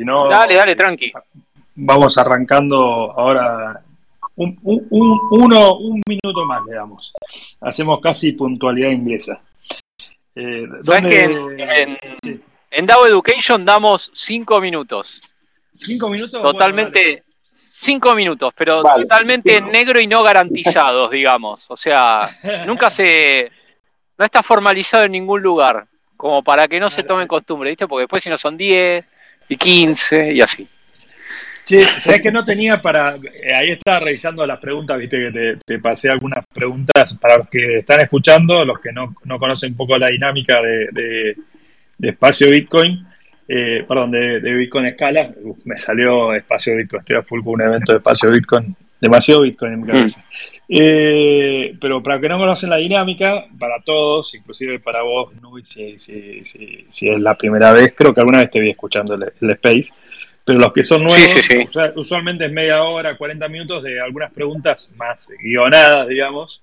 Si no, Dale, dale, tranqui. vamos arrancando ahora un, un- un- uno, un minuto más le damos. Hacemos casi puntualidad inglesa. Eh, ¿Sabes ¿dónde- que en, en, Sí. en DAO Education damos cinco minutos? ¿Cinco minutos? Bueno, Totalmente, cinco minutos, pero Vale, totalmente cinco. negro y no garantizados, digamos. O sea, nunca se. No está formalizado en ningún lugar, como para que no se tomen costumbre, ¿viste? Porque después si no son 10 y 15 y así. Che, ¿sabes que no tenía para. eh, ahí estaba revisando las preguntas, viste que te, te pasé algunas preguntas para los que están escuchando, los que no, no conocen un poco la dinámica de, de- de espacio Bitcoin, eh, perdón, de, de Bitcoin Escala. Uf, me salió espacio Bitcoin, estoy a full con un evento de espacio Bitcoin, demasiado Bitcoin en mi cabeza. Eh, pero para que no conocen la dinámica, para todos, inclusive para vos, Nubi, si, si, si, si es la primera vez, creo que alguna vez te vi escuchando el, el Space. Pero los que son nuevos, Sí, sí, sí. usa- usualmente es media hora, 40 minutos de algunas preguntas más guionadas, digamos,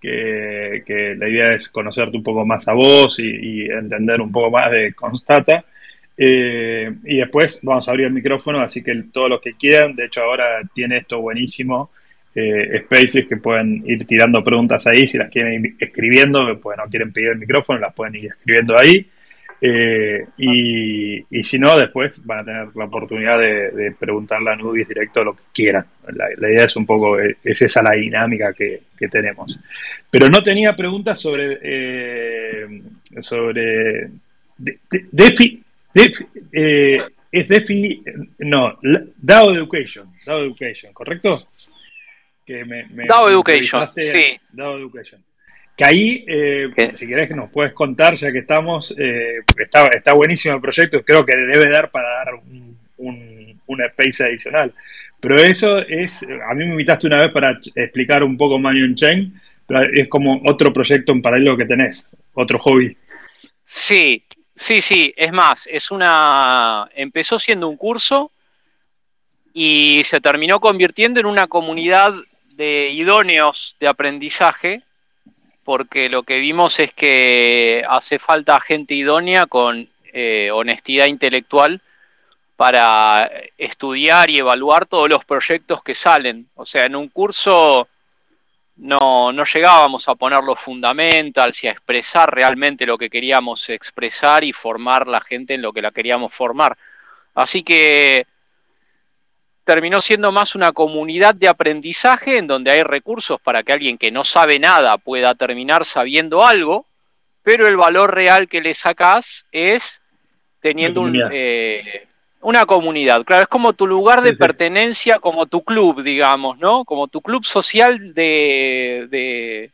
que, que la idea es conocerte un poco más a vos y, y entender un poco más de Constata. Eh, y después vamos a abrir el micrófono, así que todos los que quieran, de hecho ahora tiene esto buenísimo, eh, Spaces que pueden ir tirando preguntas ahí, si las quieren ir escribiendo, pues no quieren pedir el micrófono, las pueden ir escribiendo ahí. Eh, y, y si no, después van a tener la oportunidad de, de preguntarle a Nubis directo lo que quieran. La, idea es un poco, es esa la dinámica que, que tenemos. Pero no tenía preguntas sobre, sobre de- Defi, Defi- eh, es Defi, no, DAO Education, DAO Education, ¿correcto? Que me, me- DAO Education, sí. DAO Education. Que ahí, eh, si querés que nos puedes contar, ya que estamos, eh, está, está buenísimo el proyecto, creo que debe dar para dar un, un, un space adicional. Pero eso es, a mí me invitaste una vez para explicar un poco Manion Chain, pero es como otro proyecto en paralelo que tenés, otro hobby. Sí, sí, sí. Es más, es una. Empezó siendo un curso y se terminó convirtiendo en una comunidad de idóneos de aprendizaje, porque lo que vimos es que hace falta gente idónea con eh, honestidad intelectual para estudiar y evaluar todos los proyectos que salen. O sea, en un curso no, no llegábamos a poner los fundamentals y a expresar realmente lo que queríamos expresar y formar la gente en lo que la queríamos formar. Así que terminó siendo más una comunidad de aprendizaje en donde hay recursos para que alguien que no sabe nada pueda terminar sabiendo algo, pero el valor real que le sacás es teniendo un, eh, una comunidad. Claro, es como tu lugar de Sí, sí. pertenencia, como tu club, digamos, ¿no? Como tu club social de... de...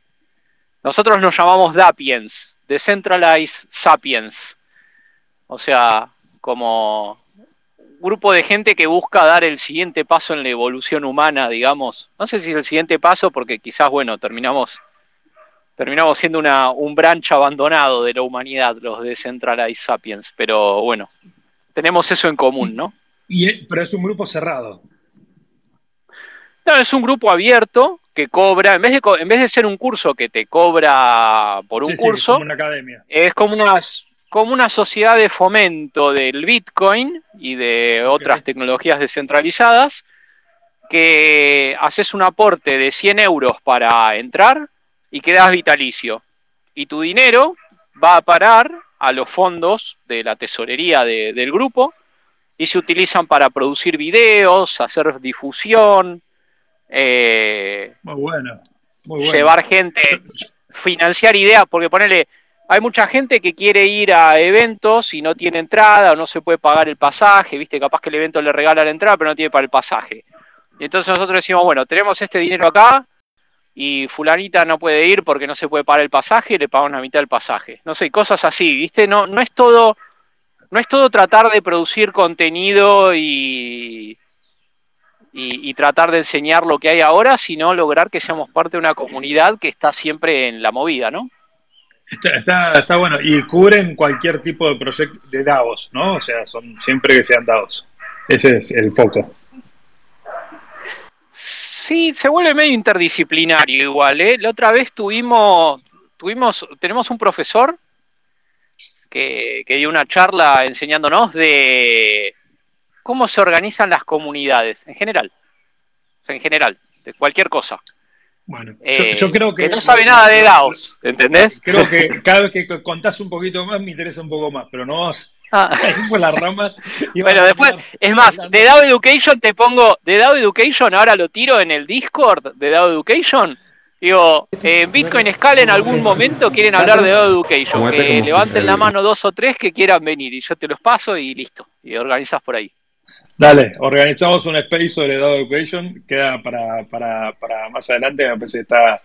Nosotros nos llamamos Dapiens, Decentralized Sapiens. O sea, como un grupo de gente que busca dar el siguiente paso en la evolución humana, digamos. No sé si es el siguiente paso, porque quizás, bueno, terminamos, terminamos siendo una, un branch abandonado de la humanidad, los Decentralized Sapiens. Pero bueno, tenemos eso en común, ¿no? Y, pero es un grupo cerrado. No, es un grupo abierto que cobra, en vez de, en vez de ser un curso que te cobra por un Sí, sí, curso, como una academia. es como una, como una sociedad de fomento del Bitcoin y de otras tecnologías descentralizadas, que haces un aporte de 100 euros para entrar y quedas vitalicio. Y tu dinero va a parar a los fondos de la tesorería de- del grupo y se utilizan para producir videos, hacer difusión, eh, Muy bueno. Muy bueno. llevar gente, financiar ideas, porque ponele, hay mucha gente que quiere ir a eventos y no tiene entrada o no se puede pagar el pasaje, viste, capaz que el evento le regala la entrada, pero no tiene para el pasaje. Y entonces nosotros decimos, bueno, tenemos este dinero acá y fulanita no puede ir porque no se puede pagar el pasaje, le pagamos la mitad del pasaje. No sé, cosas así, viste, no, no es todo, no es todo tratar de producir contenido y, y, y tratar de enseñar lo que hay ahora, sino lograr que seamos parte de una comunidad que está siempre en la movida, ¿no? Está, está, está bueno. Y cubren cualquier tipo de proyecto de DAOs, ¿no? O sea, son siempre que sean DAOs. Ese es el foco. Sí, se vuelve medio interdisciplinario igual, ¿eh? La otra vez tuvimos, tuvimos, tenemos un profesor que, que dio una charla enseñándonos de, cómo se organizan las comunidades, en general. en general, de cualquier cosa. Bueno, yo, eh, creo que, no sabe nada de DAOs, ¿entendés? Creo que cada vez que contás un poquito más me interesa un poco más, pero no ah. por las ramas. Bueno, después, es más, de DAO Education te pongo, de DAO Education ahora lo tiro en el Discord de DAO Education. Digo, en Bitcoin Scala en algún momento quieren hablar de DAO Education, que levanten la mano dos o tres que quieran venir y yo te los paso y listo, y organizas por ahí. Dale, organizamos un space sobre Dado Education, queda para, para, para más adelante, me parece que está,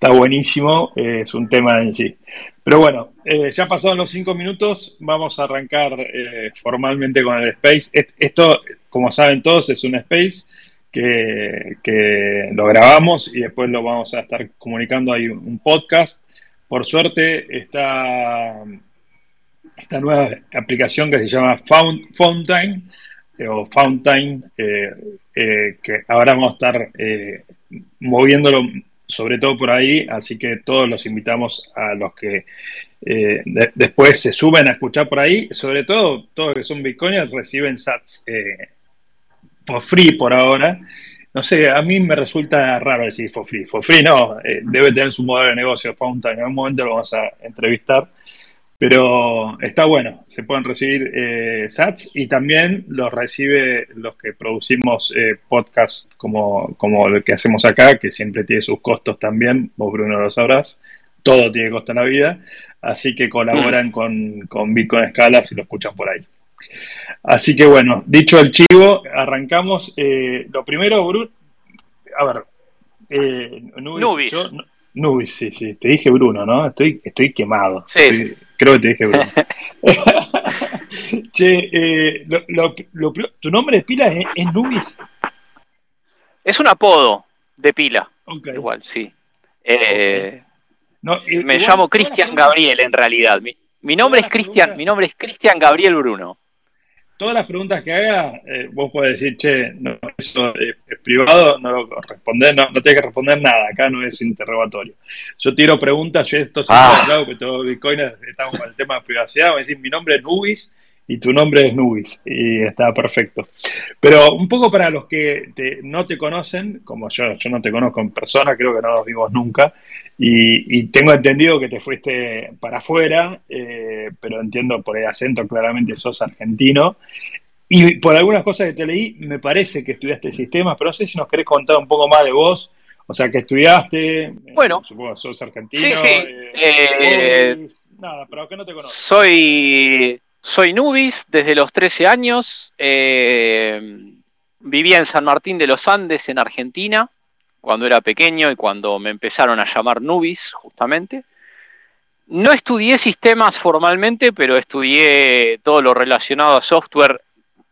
está buenísimo, eh, es un tema en sí. Pero bueno, eh, ya pasaron los cinco minutos, vamos a arrancar eh, formalmente con el space. Esto, como saben todos, es un space que, que, lo grabamos y después lo vamos a estar comunicando ahí un podcast. Por suerte, esta, esta nueva aplicación que se llama Fountain o Fountain, eh, que ahora vamos a estar moviéndolo sobre todo por ahí, así que todos los invitamos a los que después se suben a escuchar por ahí, sobre todo todos que son bitcoiners reciben sats por free por ahora. No sé, a mí me resulta raro decir for free. For free no, debe tener su modelo de negocio Fountain, en algún momento lo vamos a entrevistar. Pero está bueno, se pueden recibir eh, SATs y también los recibe los que producimos eh, podcasts como, como el que hacemos acá, que siempre tiene sus costos también, vos Bruno lo sabrás, todo tiene costo en la vida, así que colaboran mm. con, con Bitcoin Escala si lo escuchan por ahí. Así que bueno, dicho el chivo, arrancamos. Eh, lo primero, Bruno, a ver, eh, Nubis, Nubis. sí, sí, te dije Bruno, ¿no? Estoy, estoy quemado. Sí. Creo que te dije Bruno. che, eh, ¿tu nombre de pila es, Nubis? Es un apodo de pila. Igual, sí. Eh, me llamo Cristian Gabriel en realidad. Mi, nombre es Cristian, mi nombre es Cristian Gabriel Bruno todas las preguntas que haga, eh, vos podés decir, che, no, eso es, privado, no lo responder, no, no tienes que responder nada, acá no es interrogatorio. Yo tiro preguntas, yo esto siempre ah. que todos los bitcoiners estamos con el tema de privacidad, a decir, mi nombre es Nubis y tu nombre es Nubis, y está perfecto. Pero un poco para los que no te conocen, como yo, yo no te conozco en persona, creo que no nos vimos nunca, y, tengo entendido que te fuiste para afuera, eh, pero entiendo por el acento claramente sos argentino. Y por algunas cosas que te leí, me parece que estudiaste sistemas, pero no sé si nos querés contar un poco más de vos. O sea, que estudiaste. Eh, bueno. supongo que sos argentino. Sí, sí. Eh, nada, pero que no te conozco. Soy, soy Nubis desde los 13 años. vivía en San Martín de los Andes, en Argentina cuando era pequeño y cuando me empezaron a llamar Nubis, justamente. No estudié sistemas formalmente, pero estudié todo lo relacionado a software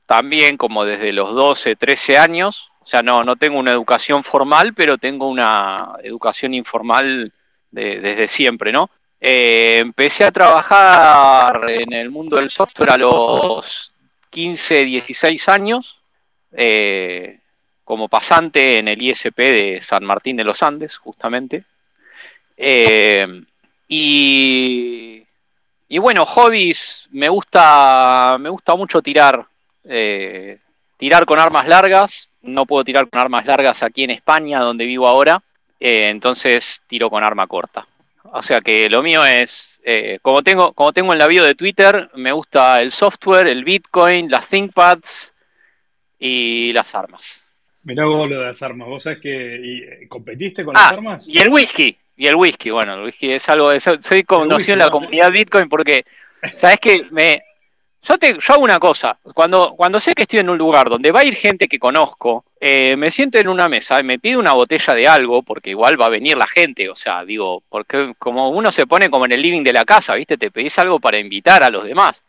también como desde los 12, 13 años. O sea, no, no tengo una educación formal, pero tengo una educación informal desde siempre, ¿no? Eh, empecé a trabajar en el mundo del software a los 15, 16 años. Eh, como pasante en el ISP de San Martín de los Andes, justamente. Eh, y, bueno, hobbies, me gusta, me gusta mucho tirar, tirar con armas largas. No puedo tirar con armas largas aquí en España, donde vivo ahora, entonces tiro con arma corta. O sea que lo mío es, como, tengo, como tengo en la bio de Twitter, me gusta el software, el Bitcoin, las ThinkPads y las armas. Mirá vos lo de las armas. ¿Vos sabés que eh, competiste con las ah, armas? Y el whisky. Y el whisky, bueno, el whisky es algo. De, soy conocido en la comunidad Bitcoin porque, ¿sabes qué? Me, yo, te, yo hago una cosa. Cuando, cuando sé que estoy en un lugar donde va a ir gente que conozco, eh, me siento en una mesa y me pido una botella de algo porque igual va a venir la gente. O sea, digo, porque como uno se pone como en el living de la casa, ¿viste? Te pedís algo para invitar a los demás.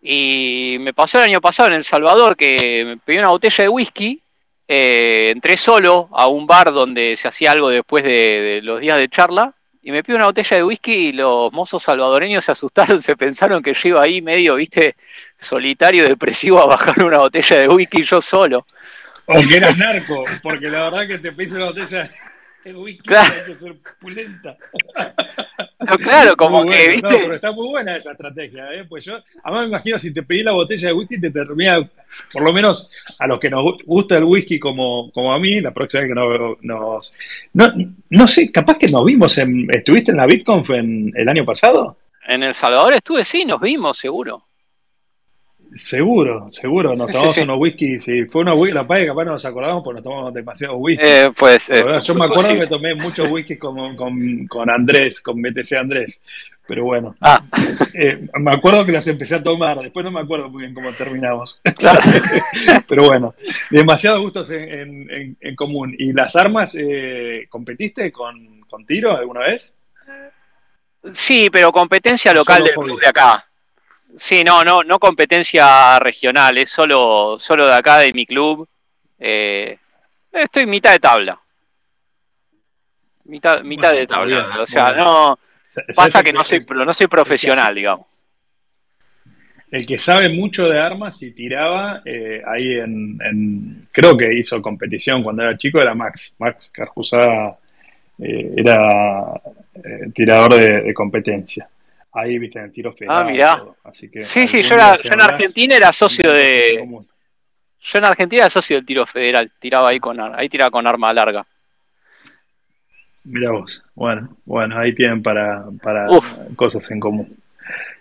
Y me pasó el año pasado en El Salvador que me pedí una botella de whisky eh, entré solo a un bar donde se hacía algo después de, los días de charla y me pido una botella de whisky y los mozos salvadoreños se asustaron, se pensaron que yo iba ahí medio, viste, solitario, depresivo a bajar una botella de whisky yo solo. O que eras narco, porque la verdad que te pides una botella de whisky claro. hay que ser pulenta. claro, como que, ¿viste? No, pero está muy buena esa estrategia, ¿eh? Pues yo, además me imagino si te pedí la botella de whisky, te termina, por lo menos a los que nos gusta el whisky como, como a mí, la próxima vez que nos, no, no sé, capaz que nos vimos en, ¿estuviste en la BitConf en, el año pasado? En El Salvador estuve, sí, nos vimos, seguro. Seguro, seguro, nos tomamos unos whisky, si fue una whisky, la paga capaz no nos acordamos porque nos tomamos demasiado whisky. Eh, pues, yo me acuerdo que tomé muchos whisky con, con, Andrés, con BTC Andrés, pero bueno. Ah. Eh, me acuerdo que las empecé a tomar, después no me acuerdo muy bien cómo terminamos. pero bueno, demasiados gustos en, en, común. ¿Y las armas, eh, competiste con, con tiro alguna vez? Sí, pero competencia local del club de acá. Sí, no, no, no competencia regional, es solo, solo de acá, de mi club. Eh, estoy mitad de tabla. Mitad, mitad de tabla. o sea, no. Pasa que no soy, no soy profesional, digamos. El que sabe mucho de armas y tiraba eh, ahí en, Creo que hizo competición cuando era chico, era Max. Max Carjusá eh, era tirador de competencia. Ahí, viste, en el tiro federal. Ah, mirá. Así que sí, sí, yo, era, en Argentina era socio de. Yo en Argentina era socio del tiro federal. Tiraba ahí con, ahí tiraba con arma larga. Mirá vos. Bueno, bueno, ahí tienen para, para cosas en común.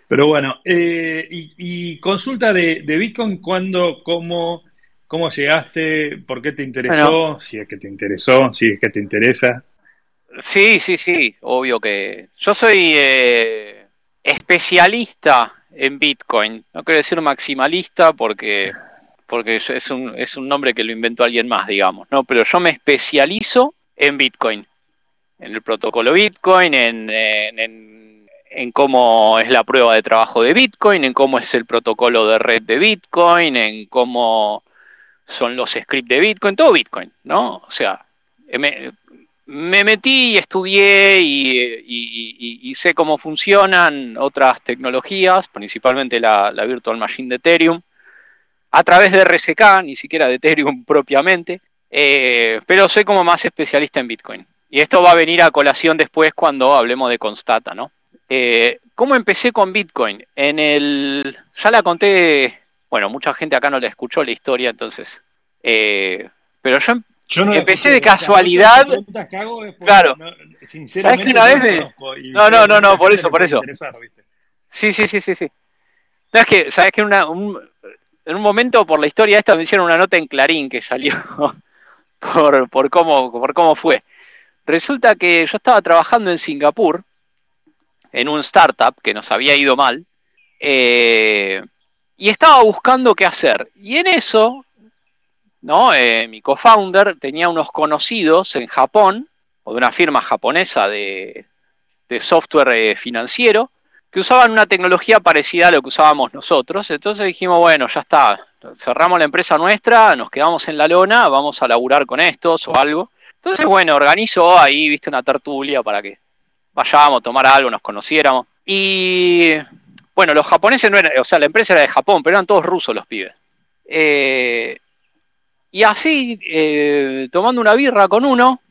Pero bueno, eh, y, consulta de, Bitcoin, ¿cuándo, cómo, cómo llegaste? ¿Por qué te interesó? si es que te interesó, si es que te interesa. Sí, sí, sí, obvio que. Yo soy. Eh, especialista en Bitcoin. No quiero decir maximalista porque, porque es, un, es un nombre que lo inventó alguien más, digamos, ¿no? Pero yo me especializo en Bitcoin, en el protocolo Bitcoin, en, en, en, cómo es la prueba de trabajo de Bitcoin, en cómo es el protocolo de red de Bitcoin, en cómo son los scripts de Bitcoin, todo Bitcoin, ¿no? O sea, me metí y estudié y, sé cómo funcionan otras tecnologías, principalmente la, Virtual Machine de Ethereum, a través de RSK, ni siquiera de Ethereum propiamente, eh, pero soy como más especialista en Bitcoin. Y esto va a venir a colación después cuando hablemos de Constata, ¿no? Eh, ¿Cómo empecé con Bitcoin? En el. Ya la conté. Bueno, mucha gente acá no le escuchó la historia, entonces. Eh, pero yo yo no Empecé de casualidad. claro. ¿Sabes que una vez No, no, no, no, por eso, por eso. Sí, sí, sí, sí, sí. No, es que, ¿sabes que una, un... en un momento por la historia esta me hicieron una nota en Clarín que salió por, por, cómo, por cómo fue. Resulta que yo estaba trabajando en Singapur, en un startup que nos había ido mal, eh, y estaba buscando qué hacer. Y en eso ¿no? Eh, mi co-founder tenía unos conocidos en Japón, o de una firma japonesa de, software eh, financiero, que usaban una tecnología parecida a lo que usábamos nosotros. Entonces dijimos, bueno, ya está, cerramos la empresa nuestra, nos quedamos en la lona, vamos a laburar con estos o algo. Entonces, bueno, organizó ahí, viste, una tertulia para que vayamos a tomar algo, nos conociéramos. Y bueno, los japoneses no eran, o sea, la empresa era de Japón, pero eran todos rusos los pibes. Eh, y así, eh, tomando una birra con uno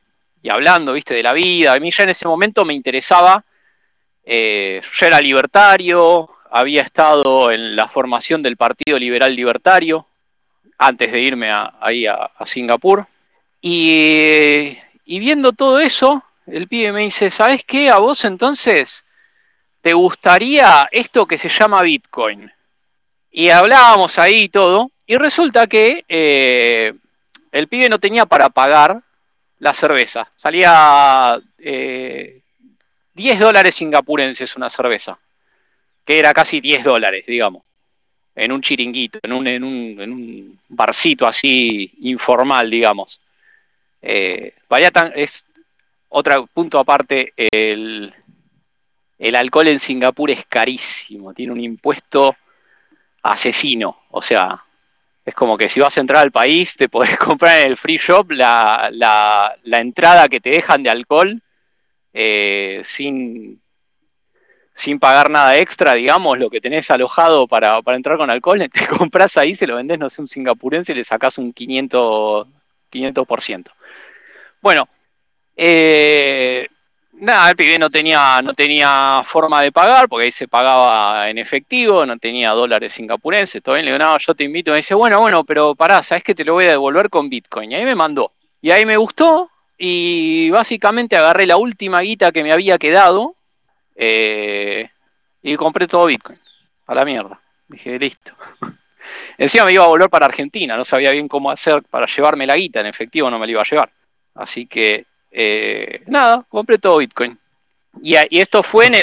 y hablando, viste, de la vida, a mí ya en ese momento me interesaba, eh, yo era libertario, había estado en la formación del Partido Liberal Libertario antes de irme ahí a, Singapur. Y, y viendo todo eso, el pibe me dice, ¿sabes qué? A vos entonces te gustaría esto que se llama Bitcoin. Y hablábamos ahí y todo, y resulta que eh, el pibe no tenía para pagar la cerveza. Salía 10 eh, dólares singapurenses una cerveza, que era casi 10 dólares, digamos, en un chiringuito, en un, en un, en un barcito así informal, digamos. Eh, vaya tan, es otro punto aparte, el, el alcohol en Singapur es carísimo, tiene un impuesto asesino, o sea, es como que si vas a entrar al país, te podés comprar en el free shop la, entrada que te dejan de alcohol eh, sin, sin pagar nada extra, digamos, lo que tenés alojado para, entrar con alcohol, te compras ahí, se lo vendés, no sé, un singapurense y le sacás un 500%. 500%. Bueno, eh, nada, el pibe no tenía, no tenía forma de pagar, porque ahí se pagaba en efectivo, no tenía dólares singapurenses, todo bien, le yo te invito, me dice, bueno, bueno, pero pará, sabes que te lo voy a devolver con Bitcoin. Y ahí me mandó. Y ahí me gustó, y básicamente agarré la última guita que me había quedado, eh, y compré todo Bitcoin. A la mierda. Dije, listo. Encima me iba a volver para Argentina, no sabía bien cómo hacer para llevarme la guita, en efectivo no me la iba a llevar. Así que eh, nada, compré todo Bitcoin. Y, esto fue en el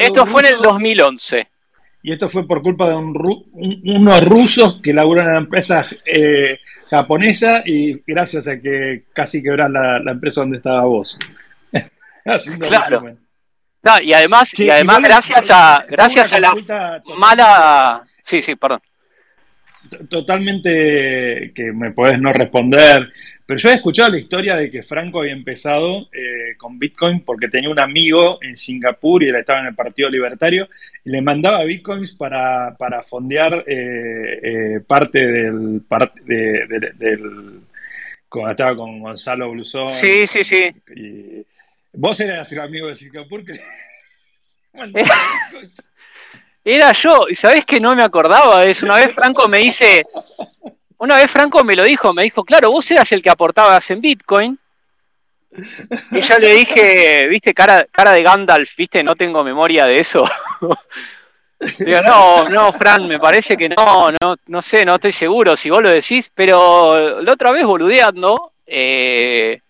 esto fue en el 2011. Y esto fue por culpa de unos rusos que laburan en la empresa eh, japonesa y gracias a que casi quebras la, empresa donde estaba vos. claro. y además, y además gracias a gracias a la mala. Sí, sí, perdón. Totalmente que me podés no responder, pero yo he escuchado la historia de que Franco había empezado eh, con Bitcoin porque tenía un amigo en Singapur y él estaba en el Partido Libertario y le mandaba Bitcoins para, para fondear eh, eh, parte del, del... Cuando estaba con Gonzalo Blusón. Sí, sí, sí. Y, vos eras el amigo de Singapur que... Era yo, y sabés que no me acordaba de eso. Una vez Franco me dice, una vez Franco me lo dijo, me dijo, claro, vos eras el que aportabas en Bitcoin. Y yo le dije, viste, cara, cara de Gandalf, viste, no tengo memoria de eso. Digo, no, no, Fran, me parece que no, no, no sé, no estoy seguro si vos lo decís, pero la otra vez boludeando, eh,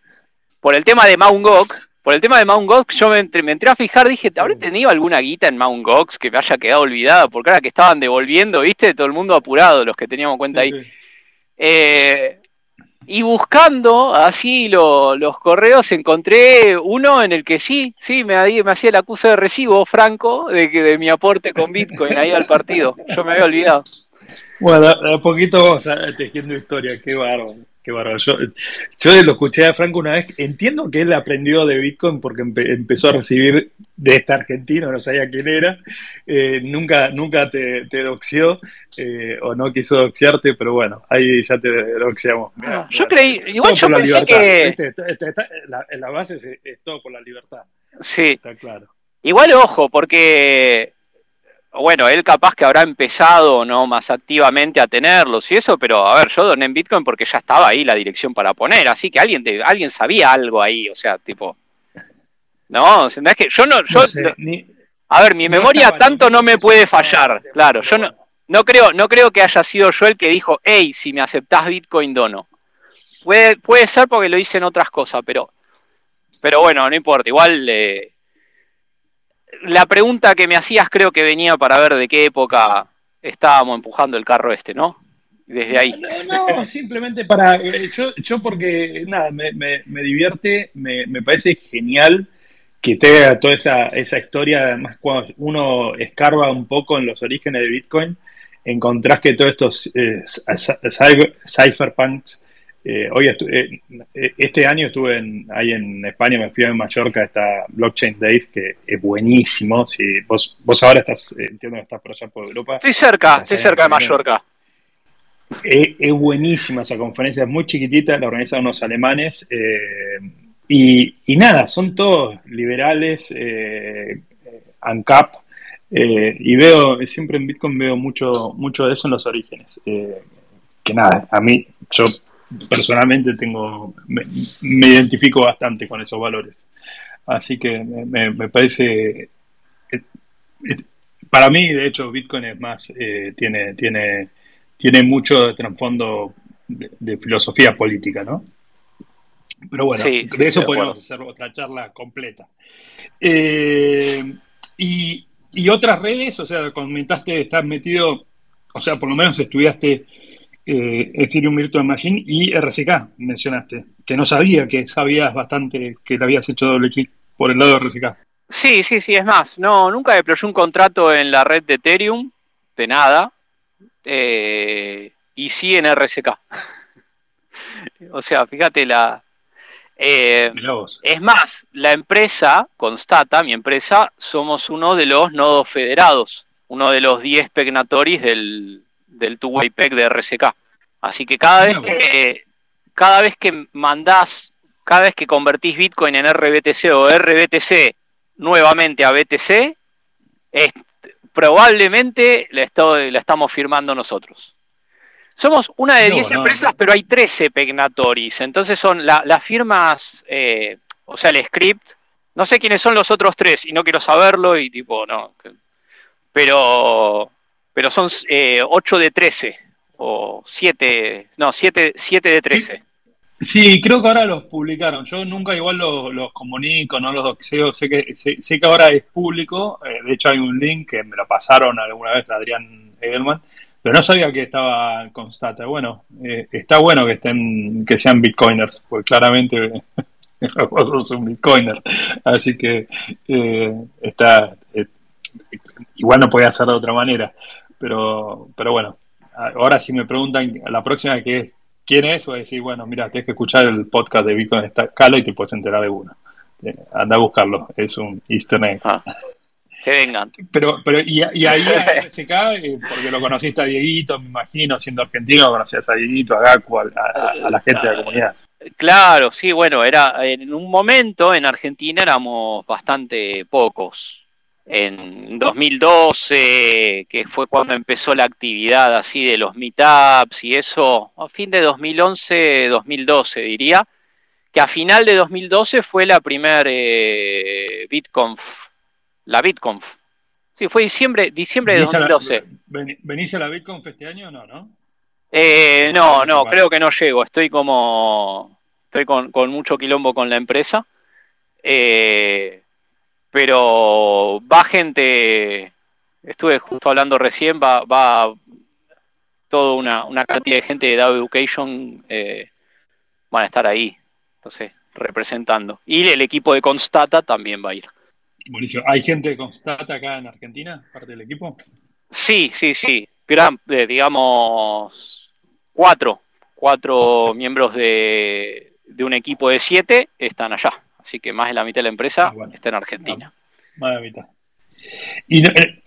por el tema de Mount Gox, por el tema de Mount Gox, yo me entré, me entré, a fijar, dije, ¿habré tenido alguna guita en Mount Gox que me haya quedado olvidada? Porque ahora que estaban devolviendo, viste, todo el mundo apurado, los que teníamos cuenta ahí. Eh, y buscando así los correos encontré uno en el que sí, sí, me, me hacía el acuse de recibo franco de que de mi aporte con Bitcoin ahí al partido. Yo me había olvidado. Bueno, a poquito vamos tejiendo historia, qué bárbaro. Qué bárbaro. Yo, yo, lo escuché a Franco una vez. Entiendo que él aprendió de Bitcoin porque empezó a recibir de este argentino, no sabía quién era. Eh, nunca nunca te, te doxió eh, o no quiso doxiarte, pero bueno, ahí ya te doxiamos. yo creí, igual yo pensé que. la, la, base es, todo por la libertad. Sí. Está claro. Igual ojo, porque bueno, él capaz que habrá empezado no más activamente a tenerlos y eso, pero a ver, yo doné en Bitcoin porque ya estaba ahí la dirección para poner, así que alguien alguien sabía algo ahí, o sea, tipo No, es que yo no yo A ver, mi memoria tanto no me puede fallar, claro, yo no no creo no creo que haya sido yo el que dijo, "Hey, si me aceptás Bitcoin dono." Puede puede ser porque lo hice en otras cosas, pero pero bueno, no importa, igual eh, la pregunta que me hacías creo que venía para ver de qué época estábamos empujando el carro este, ¿no? Desde ahí. No, no simplemente para. Eh, yo, yo porque, nada, me, me, divierte, me, me, parece genial que tenga toda esa, esa historia. Además, cuando uno escarba un poco en los orígenes de Bitcoin, encontrás que todos estos eh, cypherpunks eh, hoy eh, eh, este año estuve en, ahí en España, me fui a Mallorca, está Blockchain Days, que es buenísimo. Si vos, vos ahora estás, entiendo que estás por allá por Europa. Estoy cerca, estoy cerca de Mallorca. Es, buenísima esa conferencia, es muy chiquitita, la organizan unos alemanes. Y, y, nada, son todos liberales, ANCAP. y veo, siempre en Bitcoin veo mucho, mucho de eso en los orígenes. que nada, a mí, yo personalmente tengo, me, identifico bastante con esos valores. Así que me, parece, eh, eh, para mí de hecho Bitcoin es más, eh, tiene, tiene, tiene mucho trasfondo de, filosofía política, ¿no? Pero bueno, de eso podemos hacer otra charla completa. y, y otras redes, o sea, comentaste, estás metido, o sea, por lo menos estudiaste eh, Ethereum Virtual Machine y RCK, mencionaste, que no sabía que sabías bastante que le habías hecho doble clic por el lado de RCK. Sí, sí, sí, es más, no, nunca deployé un contrato en la red de Ethereum, de nada, eh, y sí en RCK. o sea, fíjate la... Eh, es más, la empresa, Constata, mi empresa, somos uno de los nodos federados, uno de los 10 pegnatoris del, del two-way de RSK. Así que cada vez que, cada vez que mandás cada vez que convertís Bitcoin en RBTC o RBTC nuevamente a BTC, es, probablemente la, la, estamos firmando nosotros. Somos una de 10 empresas, pero hay 13 Pegnatoris. Entonces son las firmas, eh, o sea, el script. No sé quiénes son los otros tres y no quiero saberlo y tipo, no. Pero, pero son eh, 8 de 13 o 7, no, 7, 7 de 13. Sí, creo que ahora los publicaron. Yo nunca igual los, comunico, no los doxeo. Sé que, sé, que ahora es público. Eh, de hecho, hay un link que me lo pasaron alguna vez Adrián Edelman. Pero no sabía que estaba Constata. Bueno, eh, está bueno que estén, que sean bitcoiners, porque claramente vos sos un bitcoiner. Así que eh, está. Igual no podía hacer de otra manera. Pero, pero bueno, ahora si me preguntan la próxima que quién es, voy a decir, bueno, mira, tienes que escuchar el podcast de Bitcoin Escala y te puedes enterar de uno. Eh, anda a buscarlo, es un easter egg. Ah, que vengan. Pero, pero y, y ahí a SK, eh, porque lo conociste a Dieguito, me imagino, siendo argentino, conocías a Dieguito, a Gaku, a, la gente de la comunidad. Claro, sí, bueno, era en un momento en Argentina éramos bastante pocos en 2012, que fue cuando empezó la actividad así de los meetups y eso, a fin de 2011, 2012 diría, que a final de 2012 fue la primer eh, BitConf, la BitConf. Sí, fue diciembre, diciembre de 2012. ¿Venís a la BitConf este año o no, no? Eh, no, no, creo que no llego. Estoy como, estoy con, con mucho quilombo con la empresa. Eh, pero va gente, estuve justo hablando recién, va, va toda una, una cantidad de gente de DAO Education eh, van a estar ahí, entonces, representando. Y el equipo de Constata también va a ir. Buenísimo. ¿Hay gente de Constata acá en Argentina, parte del equipo? Sí, sí, sí. Gran, eh, digamos, cuatro, cuatro miembros de, de un equipo de siete están allá. Así que más de la mitad de la empresa ah, está en Argentina. más de la mitad. Y eh,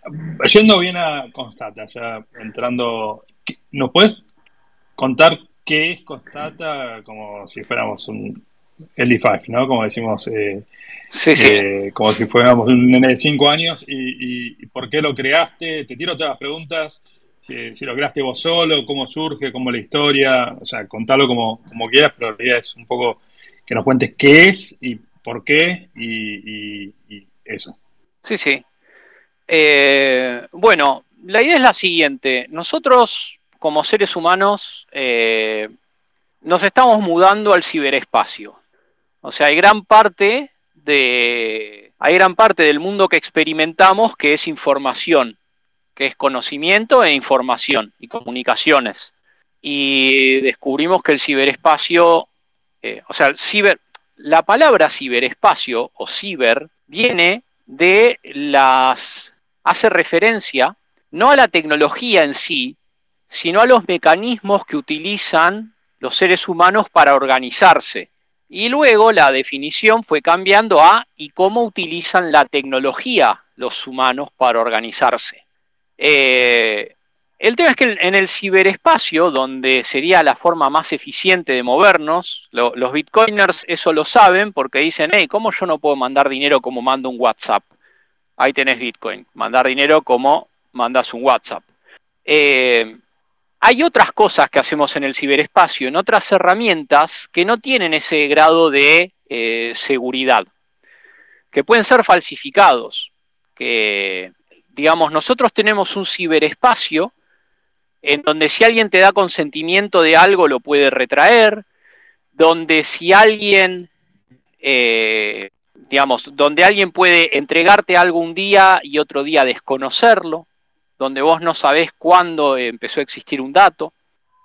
yendo bien a Constata, ya entrando, ¿nos puedes contar qué es Constata como si fuéramos un LD5, ¿no? Como decimos, eh, sí, sí. Eh, como si fuéramos un nene de 5 años y, por qué lo creaste. Te tiro todas las preguntas. Si, lo creaste vos solo, cómo surge, cómo la historia, o sea, contalo como, como quieras, pero la idea es un poco que nos cuentes qué es y por qué y, eso. Sí, sí. Eh, bueno, la idea es la siguiente. Nosotros, como seres humanos, eh, nos estamos mudando al ciberespacio. O sea, hay gran parte de. Hay gran parte del mundo que experimentamos que es información, que es conocimiento e información y comunicaciones. Y descubrimos que el ciberespacio eh, o sea, ciber, la palabra ciberespacio o ciber viene de las, hace referencia no a la tecnología en sí, sino a los mecanismos que utilizan los seres humanos para organizarse. Y luego la definición fue cambiando a y cómo utilizan la tecnología los humanos para organizarse. Eh, el tema es que en el ciberespacio, donde sería la forma más eficiente de movernos, los bitcoiners eso lo saben porque dicen, hey, ¿cómo yo no puedo mandar dinero como mando un WhatsApp? Ahí tenés Bitcoin, mandar dinero como mandas un WhatsApp. Eh, hay otras cosas que hacemos en el ciberespacio, en otras herramientas que no tienen ese grado de eh, seguridad, que pueden ser falsificados, que digamos, nosotros tenemos un ciberespacio en donde si alguien te da consentimiento de algo lo puede retraer, donde si alguien, eh, digamos, donde alguien puede entregarte algo un día y otro día desconocerlo, donde vos no sabés cuándo empezó a existir un dato.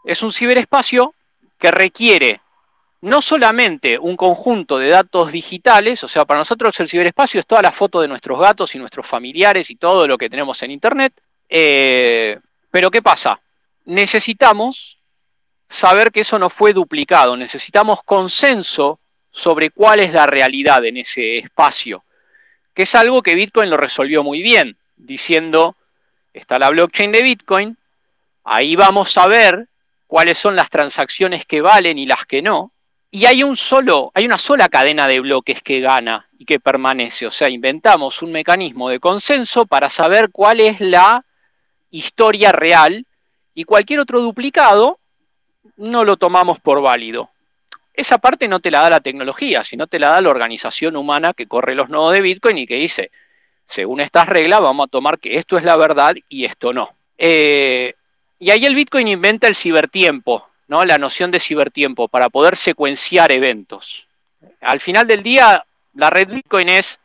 Es un ciberespacio que requiere no solamente un conjunto de datos digitales, o sea, para nosotros el ciberespacio es toda la foto de nuestros gatos y nuestros familiares y todo lo que tenemos en Internet, eh, pero ¿qué pasa? Necesitamos saber que eso no fue duplicado, necesitamos consenso sobre cuál es la realidad en ese espacio, que es algo que Bitcoin lo resolvió muy bien, diciendo, está la blockchain de Bitcoin, ahí vamos a ver cuáles son las transacciones que valen y las que no, y hay un solo, hay una sola cadena de bloques que gana y que permanece. O sea, inventamos un mecanismo de consenso para saber cuál es la historia real y cualquier otro duplicado no lo tomamos por válido. Esa parte no te la da la tecnología, sino te la da la organización humana que corre los nodos de Bitcoin y que dice, según estas reglas, vamos a tomar que esto es la verdad y esto no. Eh, y ahí el Bitcoin inventa el cibertiempo, ¿no? la noción de cibertiempo, para poder secuenciar eventos. Al final del día, la red Bitcoin es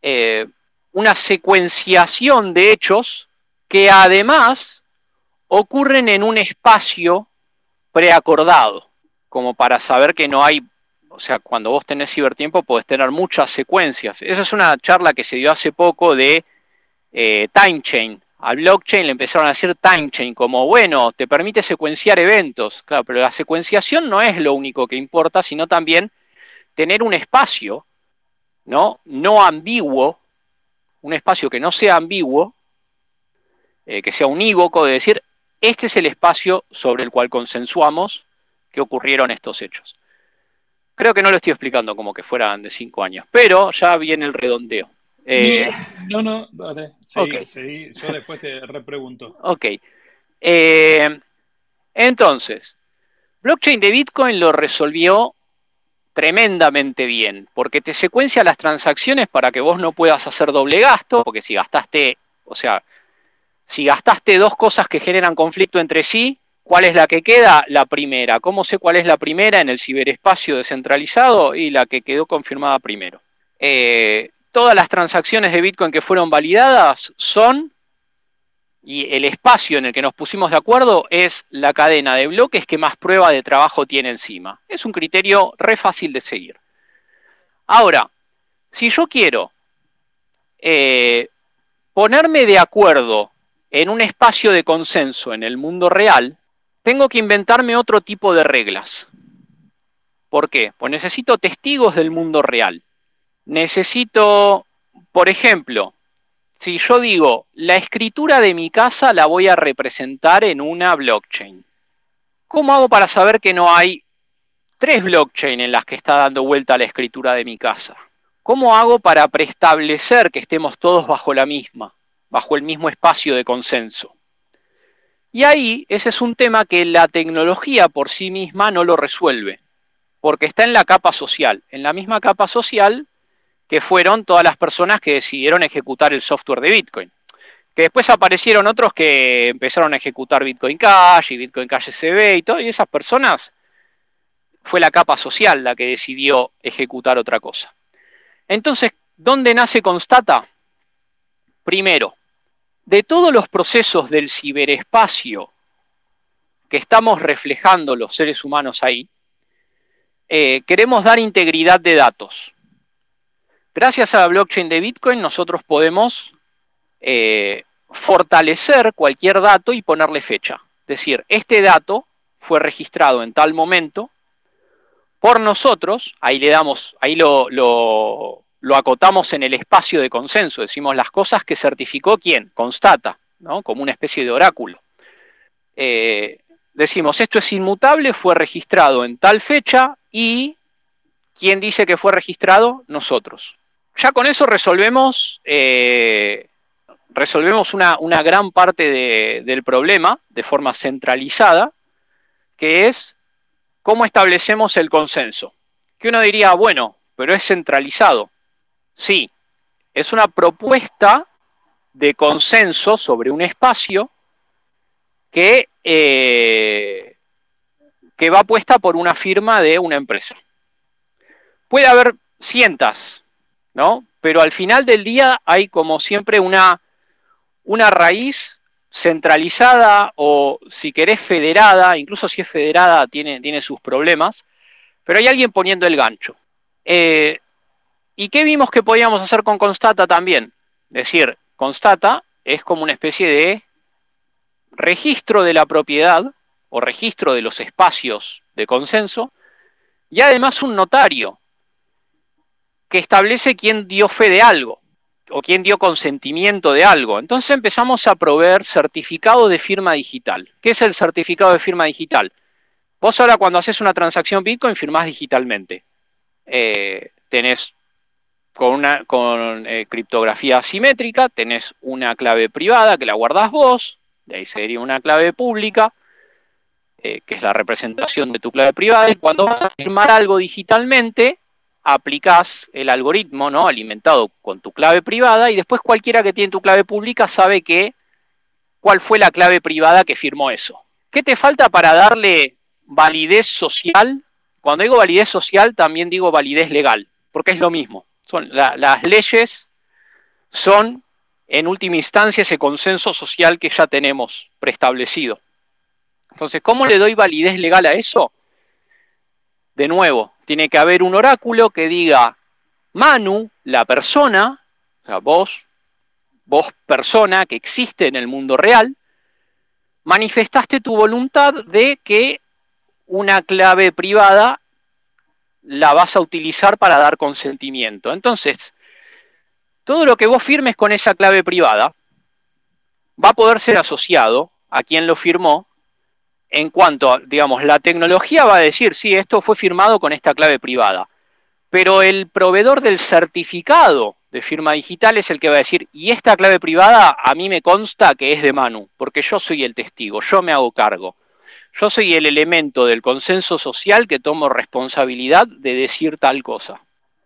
eh, una secuenciación de hechos que además ocurren en un espacio preacordado, como para saber que no hay, o sea, cuando vos tenés cibertiempo podés tener muchas secuencias. Esa es una charla que se dio hace poco de eh, time chain. Al blockchain le empezaron a decir time chain, como bueno, te permite secuenciar eventos. Claro, pero la secuenciación no es lo único que importa, sino también tener un espacio, ¿no? No ambiguo, un espacio que no sea ambiguo, eh, que sea unívoco, de decir, este es el espacio sobre el cual consensuamos que ocurrieron estos hechos. Creo que no lo estoy explicando como que fueran de cinco años, pero ya viene el redondeo. Eh, no, no, dale, yo después te repregunto. Ok. Eh, entonces, blockchain de Bitcoin lo resolvió tremendamente bien, porque te secuencia las transacciones para que vos no puedas hacer doble gasto, porque si gastaste, o sea, si gastaste dos cosas que generan conflicto entre sí, ¿cuál es la que queda? La primera. ¿Cómo sé cuál es la primera en el ciberespacio descentralizado? Y la que quedó confirmada primero. Eh, todas las transacciones de Bitcoin que fueron validadas son, y el espacio en el que nos pusimos de acuerdo es la cadena de bloques que más prueba de trabajo tiene encima. Es un criterio re fácil de seguir. Ahora, si yo quiero eh, ponerme de acuerdo en un espacio de consenso en el mundo real, tengo que inventarme otro tipo de reglas. ¿Por qué? Pues necesito testigos del mundo real. Necesito, por ejemplo, si yo digo, la escritura de mi casa la voy a representar en una blockchain. ¿Cómo hago para saber que no hay tres blockchains en las que está dando vuelta la escritura de mi casa? ¿Cómo hago para preestablecer que estemos todos bajo la misma? Bajo el mismo espacio de consenso. Y ahí ese es un tema que la tecnología por sí misma no lo resuelve, porque está en la capa social, en la misma capa social que fueron todas las personas que decidieron ejecutar el software de Bitcoin. Que después aparecieron otros que empezaron a ejecutar Bitcoin Cash y Bitcoin Cash SB y todo, y esas personas fue la capa social la que decidió ejecutar otra cosa. Entonces, ¿dónde nace Constata? Primero, de todos los procesos del ciberespacio que estamos reflejando los seres humanos ahí, eh, queremos dar integridad de datos. Gracias a la blockchain de Bitcoin nosotros podemos eh, fortalecer cualquier dato y ponerle fecha. Es decir, este dato fue registrado en tal momento por nosotros, ahí le damos, ahí lo, lo acotamos en el espacio de consenso, decimos las cosas que certificó quién, constata, ¿no? como una especie de oráculo. Eh, decimos, esto es inmutable, fue registrado en tal fecha y ¿quién dice que fue registrado? Nosotros. Ya con eso resolvemos, eh, resolvemos una, gran parte del problema de forma centralizada, que es cómo establecemos el consenso. Que uno diría, bueno, pero es centralizado. Sí, es una propuesta de consenso sobre un espacio que, eh, que va puesta por una firma de una empresa. Puede haber cientas, ¿no? Pero al final del día hay como siempre una, una raíz centralizada o si querés federada, incluso si es federada tiene, tiene sus problemas, pero hay alguien poniendo el gancho. Eh, ¿Y qué vimos que podíamos hacer con Constata también? Es decir, Constata es como una especie de registro de la propiedad o registro de los espacios de consenso y además un notario que establece quién dio fe de algo o quién dio consentimiento de algo. Entonces empezamos a proveer certificado de firma digital. ¿Qué es el certificado de firma digital? Vos ahora cuando haces una transacción Bitcoin firmás digitalmente. Eh, tenés con una con eh, criptografía asimétrica, tenés una clave privada que la guardás vos, de ahí sería una clave pública, eh, que es la representación de tu clave privada, y cuando vas a firmar algo digitalmente, aplicás el algoritmo ¿no? alimentado con tu clave privada y después cualquiera que tiene tu clave pública sabe que cuál fue la clave privada que firmó eso. ¿Qué te falta para darle validez social? Cuando digo validez social también digo validez legal, porque es lo mismo. Son las leyes son en última instancia ese consenso social que ya tenemos preestablecido. Entonces, ¿cómo le doy validez legal a eso? De nuevo, tiene que haber un oráculo que diga, Manu, la persona, o sea, vos, vos persona que existe en el mundo real, manifestaste tu voluntad de que una clave privada la vas a utilizar para dar consentimiento. Entonces, todo lo que vos firmes con esa clave privada va a poder ser asociado a quien lo firmó en cuanto, digamos, la tecnología va a decir, sí, esto fue firmado con esta clave privada, pero el proveedor del certificado de firma digital es el que va a decir, y esta clave privada a mí me consta que es de Manu, porque yo soy el testigo, yo me hago cargo. Yo soy el elemento del consenso social que tomo responsabilidad de decir tal cosa.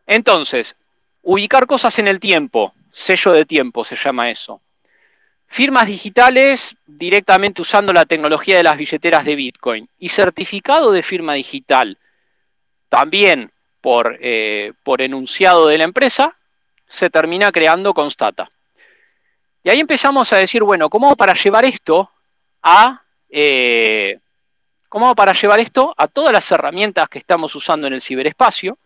Entonces, ubicar cosas en el tiempo, sello de tiempo se llama eso. Firmas digitales directamente usando la tecnología de las billeteras de Bitcoin. Y certificado de firma digital, también por, eh, por enunciado de la empresa, se termina creando Constata. Y ahí empezamos a decir, bueno, ¿cómo para llevar esto a... Eh, ¿Cómo para llevar esto a todas las herramientas que estamos usando en el ciberespacio?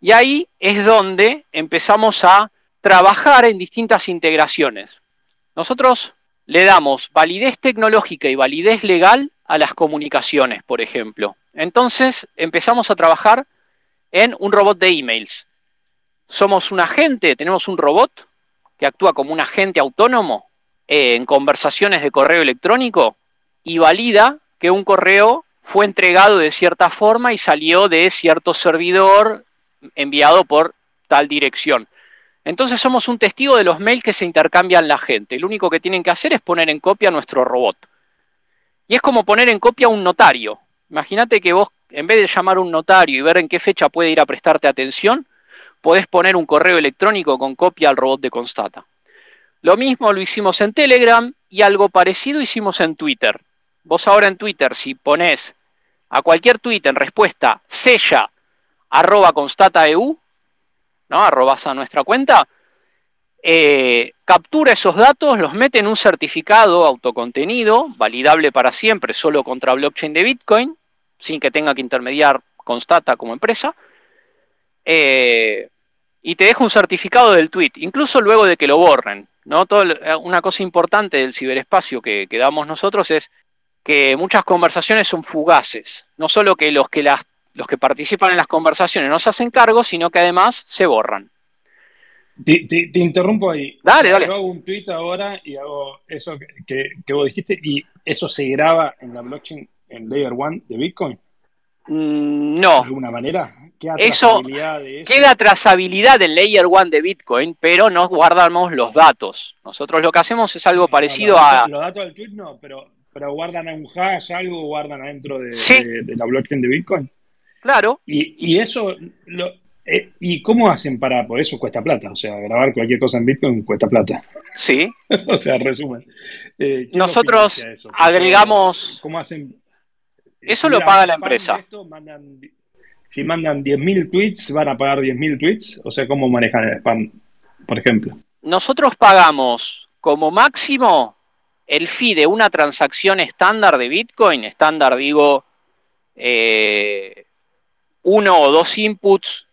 Y ahí es donde empezamos a trabajar en distintas integraciones. Nosotros le damos validez tecnológica y validez legal a las comunicaciones, por ejemplo. Entonces empezamos a trabajar en un robot de emails. Somos un agente, tenemos un robot que actúa como un agente autónomo eh, en conversaciones de correo electrónico y valida que un correo fue entregado de cierta forma y salió de cierto servidor enviado por tal dirección. Entonces somos un testigo de los mails que se intercambian la gente. Lo único que tienen que hacer es poner en copia nuestro robot. Y es como poner en copia un notario. Imagínate que vos, en vez de llamar a un notario y ver en qué fecha puede ir a prestarte atención, podés poner un correo electrónico con copia al robot de Constata. Lo mismo lo hicimos en Telegram y algo parecido hicimos en Twitter. Vos ahora en Twitter, si ponés a cualquier tweet en respuesta sella arroba constata.eu, ¿no? Arrobas a nuestra cuenta, eh, captura esos datos, los mete en un certificado autocontenido, validable para siempre, solo contra blockchain de Bitcoin, sin que tenga que intermediar Constata como empresa, eh, y te deja un certificado del tweet, incluso luego de que lo borren. ¿no? Eh, una cosa importante del ciberespacio que, que damos nosotros es que muchas conversaciones son fugaces, no solo que los que las los que participan en las conversaciones no se hacen cargo, sino que además se borran. Te, interrumpo ahí. Dale, dale. Yo hago un tweet ahora y hago eso que, vos dijiste y eso se graba en la blockchain en Layer 1 de Bitcoin. Mm, no. ¿De alguna manera? ¿Queda trazabilidad de eso? Queda trazabilidad en Layer 1 de Bitcoin, pero no guardamos los datos. Nosotros lo que hacemos es algo parecido a... Los datos del tweet no, pero, pero guardan un hash, algo guardan adentro de la blockchain de Bitcoin. Claro. Y, eso, eh, ¿y cómo hacen para, por eso cuesta plata? O sea, grabar cualquier cosa en Bitcoin cuesta plata. Sí. o sea, resumen. Eh, Nosotros agregamos... ¿Cómo hacen? Eso lo paga la empresa. si mandan 10.000 tweets, van a pagar 10.000 tweets. O sea, ¿cómo manejan el spam, por ejemplo? Nosotros pagamos como máximo el fee de una transacción estándar de Bitcoin, estándar digo, eh, uno o dos inputs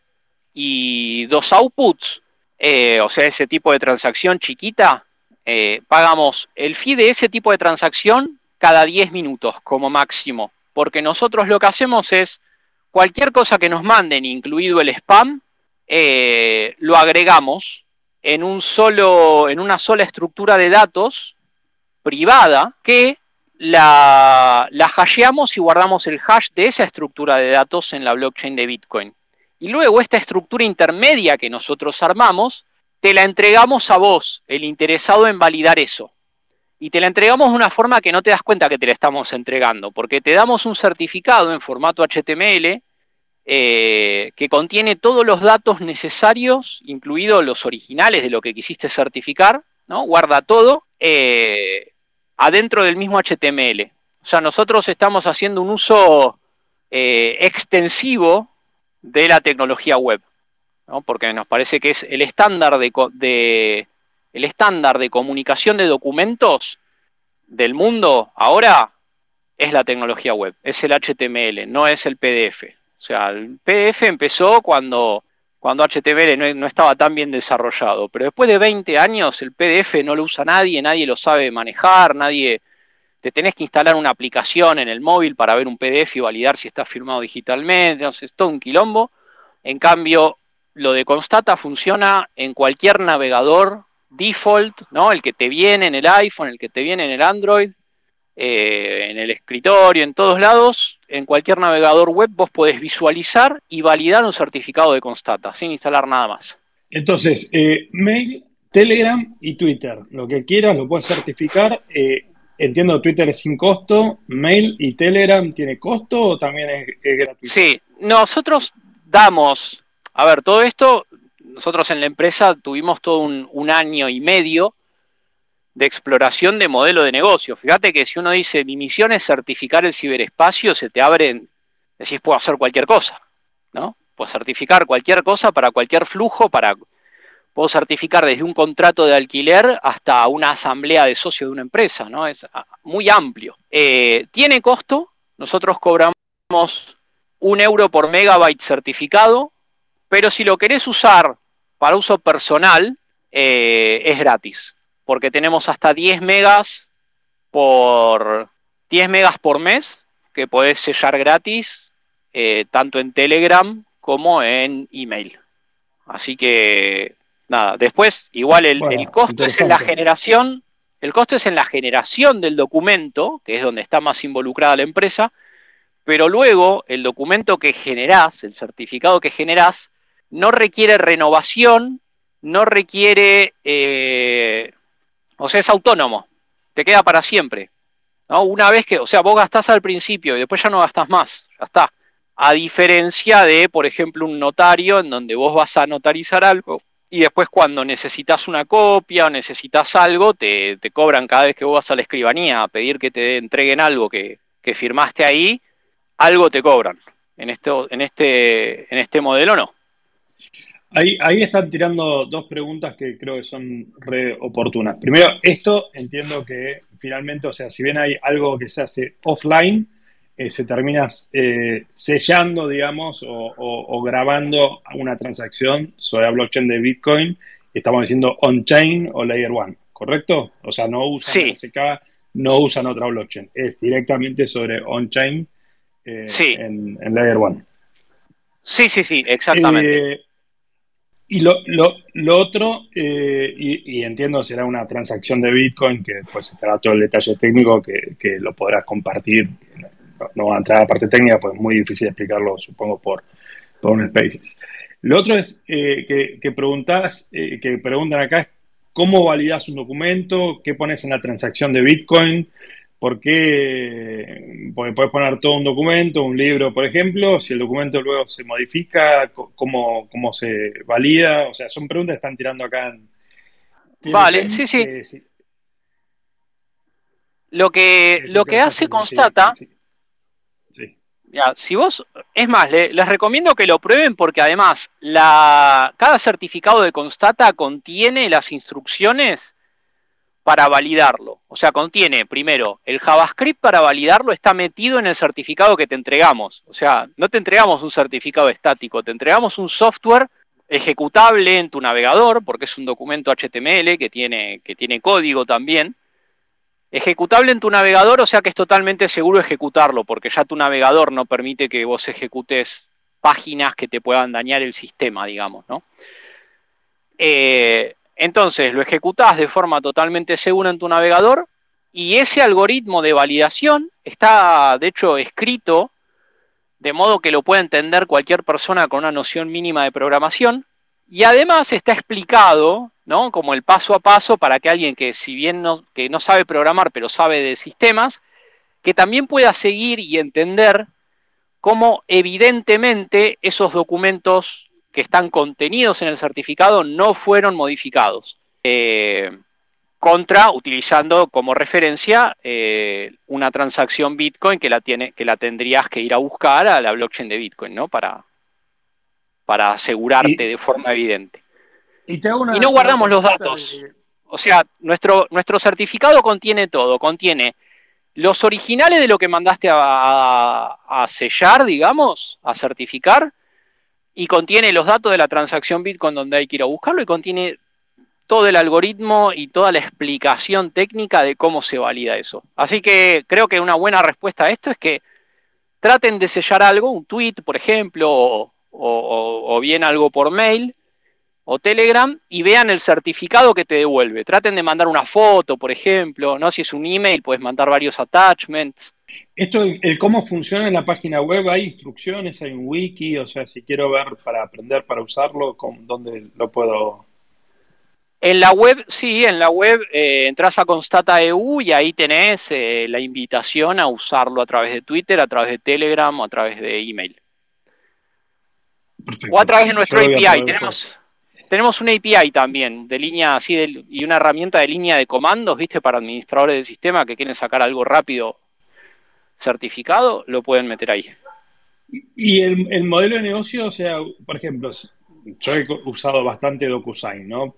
y dos outputs, eh, o sea, ese tipo de transacción chiquita, eh, pagamos el fee de ese tipo de transacción cada 10 minutos como máximo, porque nosotros lo que hacemos es cualquier cosa que nos manden, incluido el spam, lo agregamos en, un solo, en una sola estructura de datos privada que la, la hasheamos y guardamos el hash de esa estructura de datos en la blockchain de Bitcoin. Y luego esta estructura intermedia que nosotros armamos, te la entregamos a vos, el interesado en validar eso. Y te la entregamos de una forma que no te das cuenta que te la estamos entregando, porque te damos un certificado en formato HTML eh, que contiene todos los datos necesarios, incluidos los originales de lo que quisiste certificar, ¿no? Guarda todo eh, adentro del mismo HTML. O sea, nosotros estamos haciendo un uso eh, extensivo de la tecnología web, porque nos parece que es el estándar de, el estándar de comunicación de documentos del mundo ahora es la tecnología web, es el HTML, no es el PDF. O sea, el PDF empezó cuando, cuando HTML no, no, estaba tan bien desarrollado, pero después de 20 años el PDF no lo usa nadie, nadie lo sabe manejar, nadie... Te tenés que instalar una aplicación en el móvil para ver un PDF y validar si está firmado digitalmente, no sé, es todo un quilombo. En cambio, lo de Constata funciona en cualquier navegador default, ¿no? El que te viene en el iPhone, el que te viene en el Android, eh, en el escritorio, en todos lados, en cualquier navegador web vos podés visualizar y validar un certificado de Constata sin instalar nada más. Entonces, eh, mail, Telegram y Twitter, lo que quieras lo puedes certificar. Eh, entiendo Twitter es sin costo, mail y Telegram tiene costo o también es, es gratuito. Sí, nosotros damos, a ver, todo esto, nosotros en la empresa tuvimos todo un, año y medio de exploración de modelo de negocio. Fíjate que si uno dice, mi misión es certificar el ciberespacio, se te abren, decís, puedo hacer cualquier cosa, ¿no? Puedo certificar cualquier cosa para cualquier flujo, para puedo certificar desde un contrato de alquiler hasta una asamblea de socios de una empresa, ¿no? Es ah, muy amplio. Eh, tiene costo, nosotros cobramos un euro por megabyte certificado, pero si lo querés usar para uso personal, eh, es gratis, porque tenemos hasta 10 megas por 10 megas por mes que podés sellar gratis, eh, tanto en Telegram como en email. Así que nada, después igual el, el costo es en la generación, el costo es en la generación del documento, que es donde está más involucrada la empresa, pero luego el documento que generás, el certificado que generás, no requiere renovación, no requiere, eh, o sea, es autónomo, te queda para siempre. ¿no? Una vez que, o sea, vos gastás al principio y después ya no gastás más, ya está. A diferencia de, por ejemplo, un notario en donde vos vas a notarizar algo y después cuando necesitas una copia o necesitas algo, te, te cobran cada vez que vos vas a la escribanía a pedir que te entreguen algo que, que firmaste ahí algo te cobran. En este, en este, en este modelo no. Ahí, ahí están tirando dos preguntas que creo que son re oportunas. Primero, esto entiendo que finalmente, o sea, si bien hay algo que se hace offline, eh, se termina eh, sellando, digamos, o, grabando una transacción sobre la blockchain de Bitcoin. Estamos diciendo on-chain o layer one, ¿correcto? O sea, no usan SK, no usan otra blockchain. Es directamente sobre on-chain eh, en, Layer One. Sí, sí, sí, exactamente. Eh, y lo, otro, eh, y, entiendo será una transacción de Bitcoin, que después será todo el detalle técnico que, que lo podrás compartir. No, va a entrar a la parte técnica, pues es muy difícil explicarlo, supongo, por, por un Spaces. Lo otro es que, que preguntas, que preguntan acá es cómo validas un documento, qué pones en la transacción de Bitcoin, ¿Por qué? Porque puedes poner todo un documento, un libro, por ejemplo, si el documento luego se modifica, ¿cómo, cómo se valida? O sea, son preguntas que están tirando acá. vale, sí, sí. Lo que, lo que hace Constata, Ya, si vos, es más, les recomiendo que lo prueben porque además la, cada certificado de Constata contiene las instrucciones para validarlo. O sea, contiene primero el JavaScript para validarlo está metido en el certificado que te entregamos. O sea, no te entregamos un certificado estático, te entregamos un software ejecutable en tu navegador, porque es un documento HTML que tiene, que tiene código también. Ejecutable en tu navegador, o sea que es totalmente seguro ejecutarlo, porque ya tu navegador no permite que vos ejecutes páginas que te puedan dañar el sistema, digamos, ¿no? Eh, entonces lo ejecutás de forma totalmente segura en tu navegador Y ese algoritmo de validación está, de hecho, escrito de modo que lo pueda entender cualquier persona con una noción mínima de programación. Y además está explicado, ¿no? Como el paso a paso para que alguien que, si bien no, que no sabe programar, pero sabe de sistemas, que también pueda seguir y entender cómo evidentemente esos documentos que están contenidos en el certificado no fueron modificados. Eh, contra utilizando como referencia eh, una transacción Bitcoin que la, tiene, que la tendrías que ir a buscar a la blockchain de Bitcoin, ¿no? Para, para asegurarte de forma evidente. Y, no guardamos los datos. O sea, nuestro, nuestro certificado contiene todo, contiene los originales de lo que mandaste a, a, sellar, digamos, a certificar, y contiene los datos de la transacción Bitcoin donde hay que ir a buscarlo, y contiene todo el algoritmo y toda la explicación técnica de cómo se valida eso. Así que creo que una buena respuesta a esto es que traten de sellar algo, un tweet, por ejemplo, o, bien algo por mail o Telegram y vean el certificado que te devuelve. Traten de mandar una foto, por ejemplo, no si es un email, puedes mandar varios attachments. Esto, el, cómo funciona en la página web, hay instrucciones, hay un wiki, o sea, si quiero ver para aprender, para usarlo, ¿dónde lo puedo en la web, sí, en la web eh, entras a Constata EU y ahí tenés eh, la invitación a usarlo a través de Twitter, a través de Telegram o a través de email. O a través de nuestro API. Tenemos, tenemos una API también de línea así y una herramienta de línea de comandos, ¿viste? Para administradores del sistema que quieren sacar algo rápido certificado, lo pueden meter ahí. Y el, el modelo de negocio, o sea, por ejemplo, yo he usado bastante DocuSign, ¿no?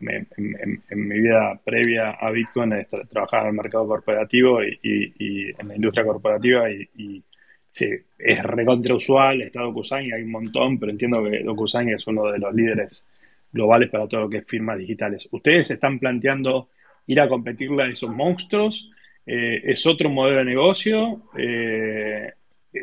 en, mi vida previa a Bitcoin he trabajado en el mercado corporativo y, en la industria corporativa y, sí, es recontra usual, está DocuSign, hay un montón, pero entiendo que DocuSign es uno de los líderes globales para todo lo que es firmas digitales. ¿Ustedes están planteando ir a competirle a esos monstruos? Eh, ¿Es otro modelo de negocio? Eh,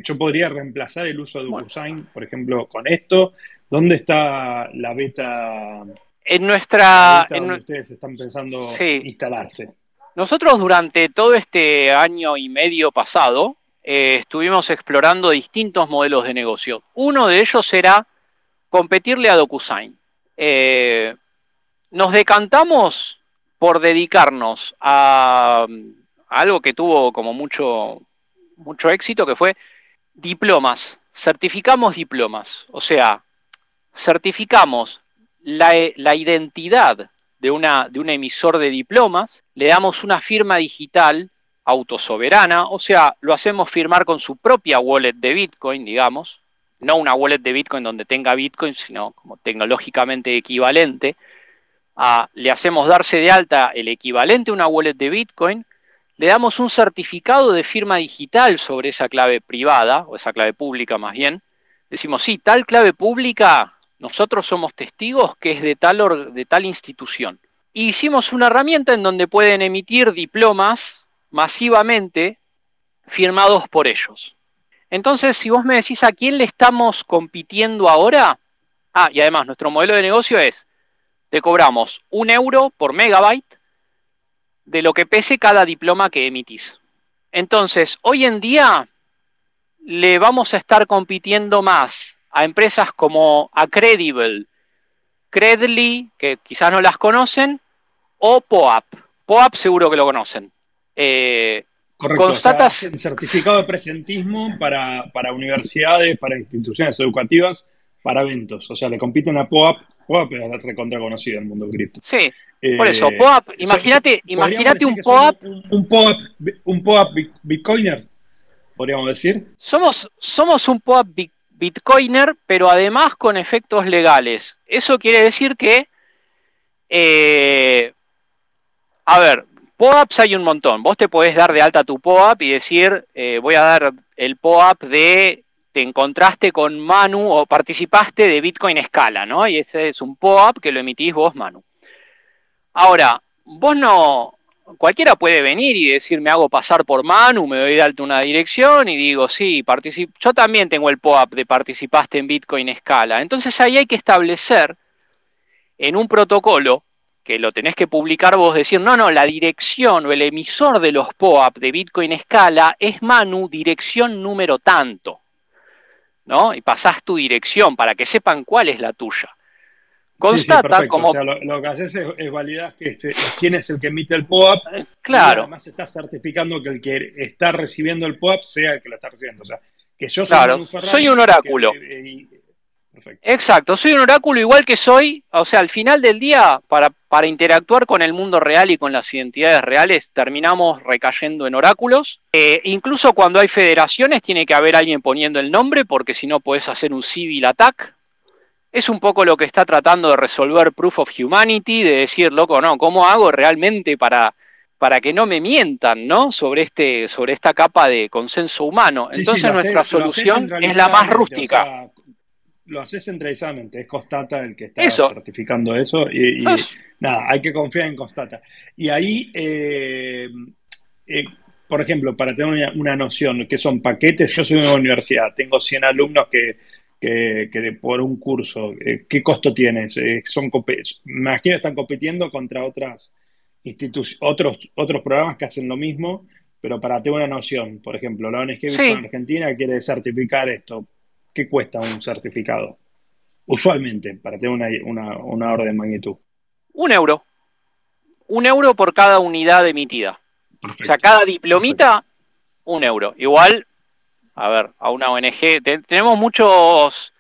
yo podría reemplazar el uso de DocuSign, por ejemplo, con esto. ¿Dónde está la beta? En nuestra. donde ustedes están pensando instalarse. Nosotros durante todo este año y medio pasado eh, estuvimos explorando distintos modelos de negocio. Uno de ellos era competirle a DocuSign. Nos decantamos por dedicarnos a, a, algo que tuvo como mucho, mucho éxito, que fue diplomas. Certificamos diplomas. O sea, certificamos la, identidad de, una, de un emisor de diplomas, le damos una firma digital autosoberana, o sea, lo hacemos firmar con su propia wallet de Bitcoin, digamos, no una wallet de Bitcoin donde tenga Bitcoin, sino como tecnológicamente equivalente. le hacemos darse de alta el equivalente a una wallet de Bitcoin, le damos un certificado de firma digital sobre esa clave privada, o esa clave pública más bien. Decimos, sí, tal clave pública nosotros somos testigos que es de tal, de tal institución. Y hicimos una herramienta en donde pueden emitir diplomas masivamente firmados por ellos. Entonces, si vos me decís a quién le estamos compitiendo ahora, ah, y además nuestro modelo de negocio es, te cobramos un euro por megabyte de lo que pese cada diploma que emitís. Entonces, hoy en día le vamos a estar compitiendo más a empresas como Accredible, Credly, que quizás no las conocen, o POAP. POAP seguro que lo conocen. Eh, Correcto, certificado de presentismo para, universidades, para instituciones educativas, para eventos. O sea, le compiten a POAP. POAP es recontra conocido en el mundo cripto. Sí, por eso, eh, POAP, imagínate, imagínate un POAP. Un, POAP. Un POAP Bitcoiner, podríamos decir. Somos, somos un POAP Bitcoiner Bitcoiner, pero además con efectos legales. Eso quiere decir que, eh, a ver, POAPs hay un montón. Vos te podés dar de alta tu POAP y decir, eh, voy a dar el POAP de te encontraste con Manu o participaste de Bitcoin Escala, ¿no? Y ese es un POAP que lo emitís vos, Manu. Ahora, vos no, cualquiera puede venir y decir, me hago pasar por Manu, me doy de alta una dirección y digo, sí, yo también tengo el POAP de participaste en Bitcoin escala. Entonces ahí hay que establecer en un protocolo que lo tenés que publicar vos, decir, no, no, la dirección o el emisor de los POAP de Bitcoin Escala es Manu, dirección número tanto. ¿No? Y pasás tu dirección para que sepan cuál es la tuya. Constata como. lo, que haces es, validar que este, quién es el que emite el POAP. Eh, claro. Y además estás certificando que el que está recibiendo el POAP sea el que lo está recibiendo. O sea, que yo soy, claro, soy un oráculo. Exacto, soy un oráculo igual que soy, o sea, al final del día, para, para interactuar con el mundo real y con las identidades reales, terminamos recayendo en oráculos. Eh, incluso cuando hay federaciones, tiene que haber alguien poniendo el nombre, porque si no puedes hacer un civil attack. Es un poco lo que está tratando de resolver Proof of Humanity, de decir, loco, no, ¿cómo hago realmente para, para que no me mientan, ¿no? Sobre este, sobre esta capa de consenso humano. Entonces nuestra solución es la más rústica lo haces centralizadamente, es Constata el que está certificando eso y, nada, hay que confiar en Constata. Y ahí, eh, eh, por ejemplo, para tener una, noción, que son paquetes? Yo soy una universidad, tengo 100 alumnos que, que, por un curso, eh, ¿qué costo tienes? son, me imagino están compitiendo contra otras otros, otros programas que hacen lo mismo, pero para tener una noción, por ejemplo, la ONG sí. Argentina quiere certificar esto ¿qué cuesta un certificado? Usualmente, para tener una, una, orden de magnitud. Un euro. Un euro por cada unidad emitida. O sea, cada diplomita, un euro. Igual, a ver, a una ONG, tenemos muchos,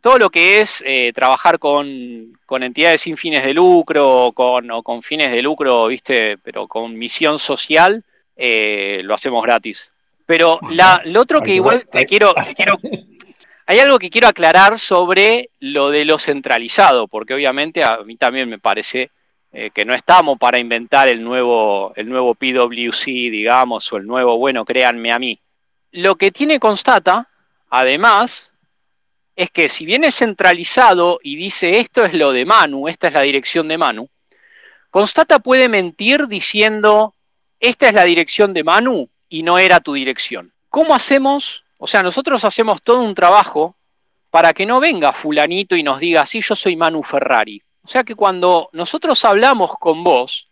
todo lo que es eh, trabajar con, entidades sin fines de lucro con, o con fines de lucro, viste, pero con misión social, eh, lo hacemos gratis. Pero la, lo otro que igual te quiero, te quiero hay algo que quiero aclarar sobre lo de lo centralizado, porque obviamente a mí también me parece eh, que no estamos para inventar el nuevo, el nuevo PWC, digamos, o el nuevo, bueno, créanme a mí. Lo que tiene Constata, además, es que si viene centralizado y dice esto es lo de Manu, esta es la dirección de Manu, Constata puede mentir diciendo esta es la dirección de Manu y no era tu dirección. ¿Cómo hacemos o sea, nosotros hacemos todo un trabajo para que no venga fulanito y nos diga, sí, yo soy Manu Ferrari. O sea que cuando nosotros hablamos con vos,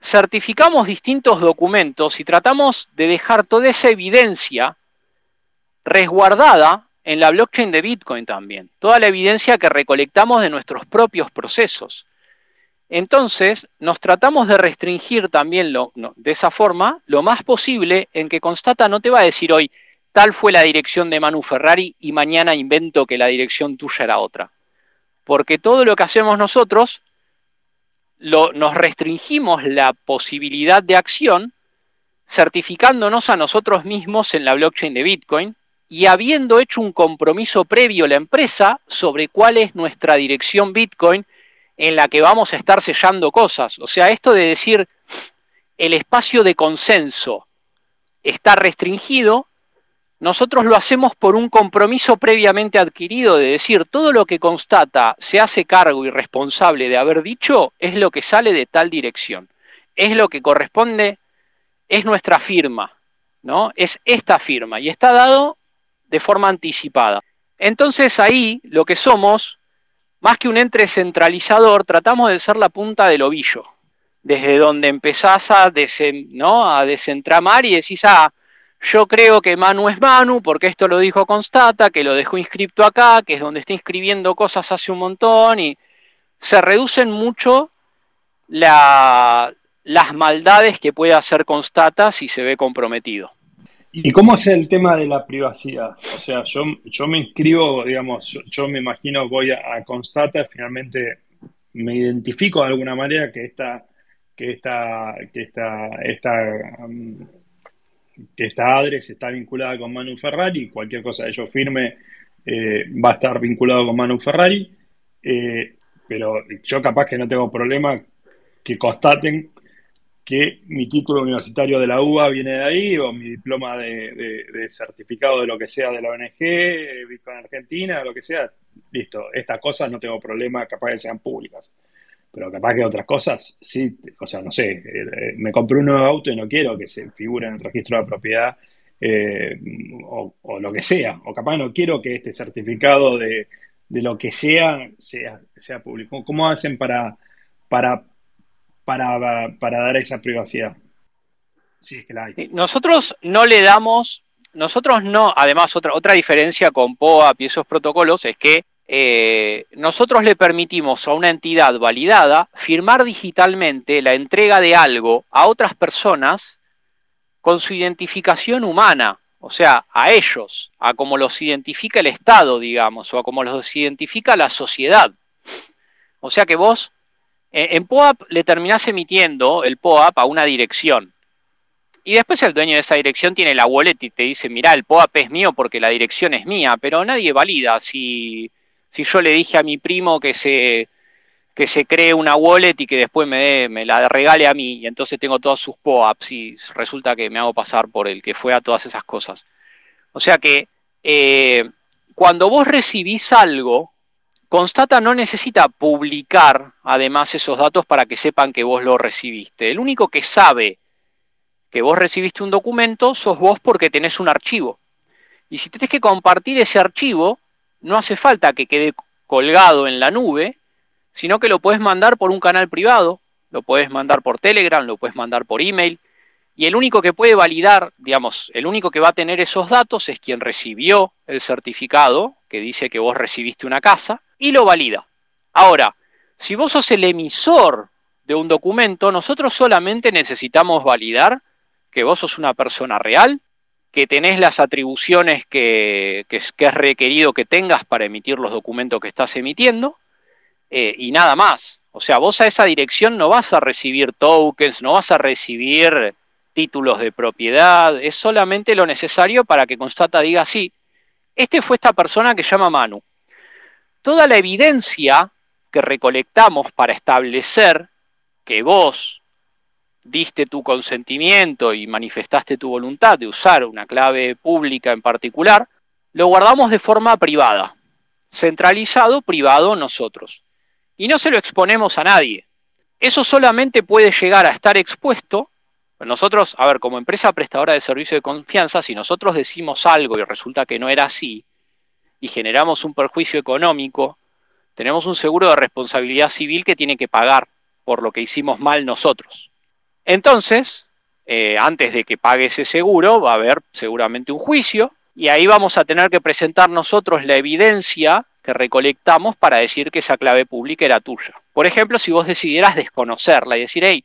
certificamos distintos documentos y tratamos de dejar toda esa evidencia resguardada en la blockchain de Bitcoin también. Toda la evidencia que recolectamos de nuestros propios procesos. Entonces, nos tratamos de restringir también lo, de esa forma lo más posible en que Constata no te va a decir hoy, tal fue la dirección de Manu Ferrari y mañana invento que la dirección tuya era otra. Porque todo lo que hacemos nosotros, nos restringimos la posibilidad de acción certificándonos a nosotros mismos en la blockchain de Bitcoin y habiendo hecho un compromiso previo la empresa sobre cuál es nuestra dirección Bitcoin en la que vamos a estar sellando cosas. O sea, esto de decir el espacio de consenso está restringido nosotros lo hacemos por un compromiso previamente adquirido de decir todo lo que constata se hace cargo y responsable de haber dicho es lo que sale de tal dirección. Es lo que corresponde, es nuestra firma, ¿no? Es esta firma y está dado de forma anticipada. Entonces ahí lo que somos, más que un ente centralizador, tratamos de ser la punta del ovillo, desde donde empezás a, ¿no? a desentramar y decís, ah, yo creo que Manu es Manu, porque esto lo dijo Constata, que lo dejó inscripto acá, que es donde está inscribiendo cosas hace un montón, y se reducen mucho las maldades que puede hacer Constata si se ve comprometido. ¿Y cómo es el tema de la privacidad? O sea, yo, yo me inscribo, digamos, yo, me imagino voy a, Constata, finalmente me identifico de alguna manera que esta, que esta, que esta, um, que esta adres está vinculada con Manu Ferrari, cualquier cosa que yo firme eh, va a estar vinculado con Manu Ferrari, eh, pero yo capaz que no tengo problema que constaten que mi título universitario de la UBA viene de ahí, o mi diploma de, certificado de lo que sea de la ONG, Bitcoin Argentina, lo que sea, listo, estas cosas no tengo problema, capaz que sean públicas pero capaz que otras cosas, sí, o sea, no sé, eh, me compré un nuevo auto y no quiero que se figure en el registro de propiedad eh, o, lo que sea, o capaz no quiero que este certificado de, lo que sea, sea sea público. ¿Cómo hacen para, para para, dar esa privacidad? Sí, es que la hay. Nosotros no le damos, nosotros no, además otra, otra diferencia con POAP y esos protocolos es que eh, nosotros le permitimos a una entidad validada firmar digitalmente la entrega de algo a otras personas con su identificación humana, o sea, a ellos, a como los identifica el Estado, digamos, o a como los identifica la sociedad. O sea que vos en POAP le terminás emitiendo el POAP a una dirección. Y después el dueño de esa dirección tiene la wallet y te dice, mira, el POAP es mío porque la dirección es mía, pero nadie valida si si yo le dije a mi primo que se, que se cree una wallet y que después me, me la regale a mí, y entonces tengo todos sus POAPs y resulta que me hago pasar por el que fue a todas esas cosas. O sea que eh, cuando vos recibís algo, Constata no necesita publicar además esos datos para que sepan que vos lo recibiste. El único que sabe que vos recibiste un documento sos vos porque tenés un archivo. Y si tenés que compartir ese archivo, no hace falta que quede colgado en la nube, sino que lo puedes mandar por un canal privado, lo puedes mandar por Telegram, lo puedes mandar por email, y el único que puede validar, digamos, el único que va a tener esos datos es quien recibió el certificado que dice que vos recibiste una casa y lo valida. Ahora, si vos sos el emisor de un documento, nosotros solamente necesitamos validar que vos sos una persona real que tenés las atribuciones que, es, requerido que tengas para emitir los documentos que estás emitiendo eh, y nada más. O sea, vos a esa dirección no vas a recibir tokens, no vas a recibir títulos de propiedad, es solamente lo necesario para que Constata diga, sí, este fue esta persona que llama Manu. Toda la evidencia que recolectamos para establecer que vos diste tu consentimiento y manifestaste tu voluntad de usar una clave pública en particular, lo guardamos de forma privada, centralizado, privado nosotros. Y no se lo exponemos a nadie. Eso solamente puede llegar a estar expuesto. Nosotros, a ver, como empresa prestadora de servicio de confianza, si nosotros decimos algo y resulta que no era así, y generamos un perjuicio económico, tenemos un seguro de responsabilidad civil que tiene que pagar por lo que hicimos mal nosotros. Entonces, eh, antes de que pague ese seguro, va a haber seguramente un juicio y ahí vamos a tener que presentar nosotros la evidencia que recolectamos para decir que esa clave pública era tuya. Por ejemplo, si vos decidieras desconocerla y decir, hey,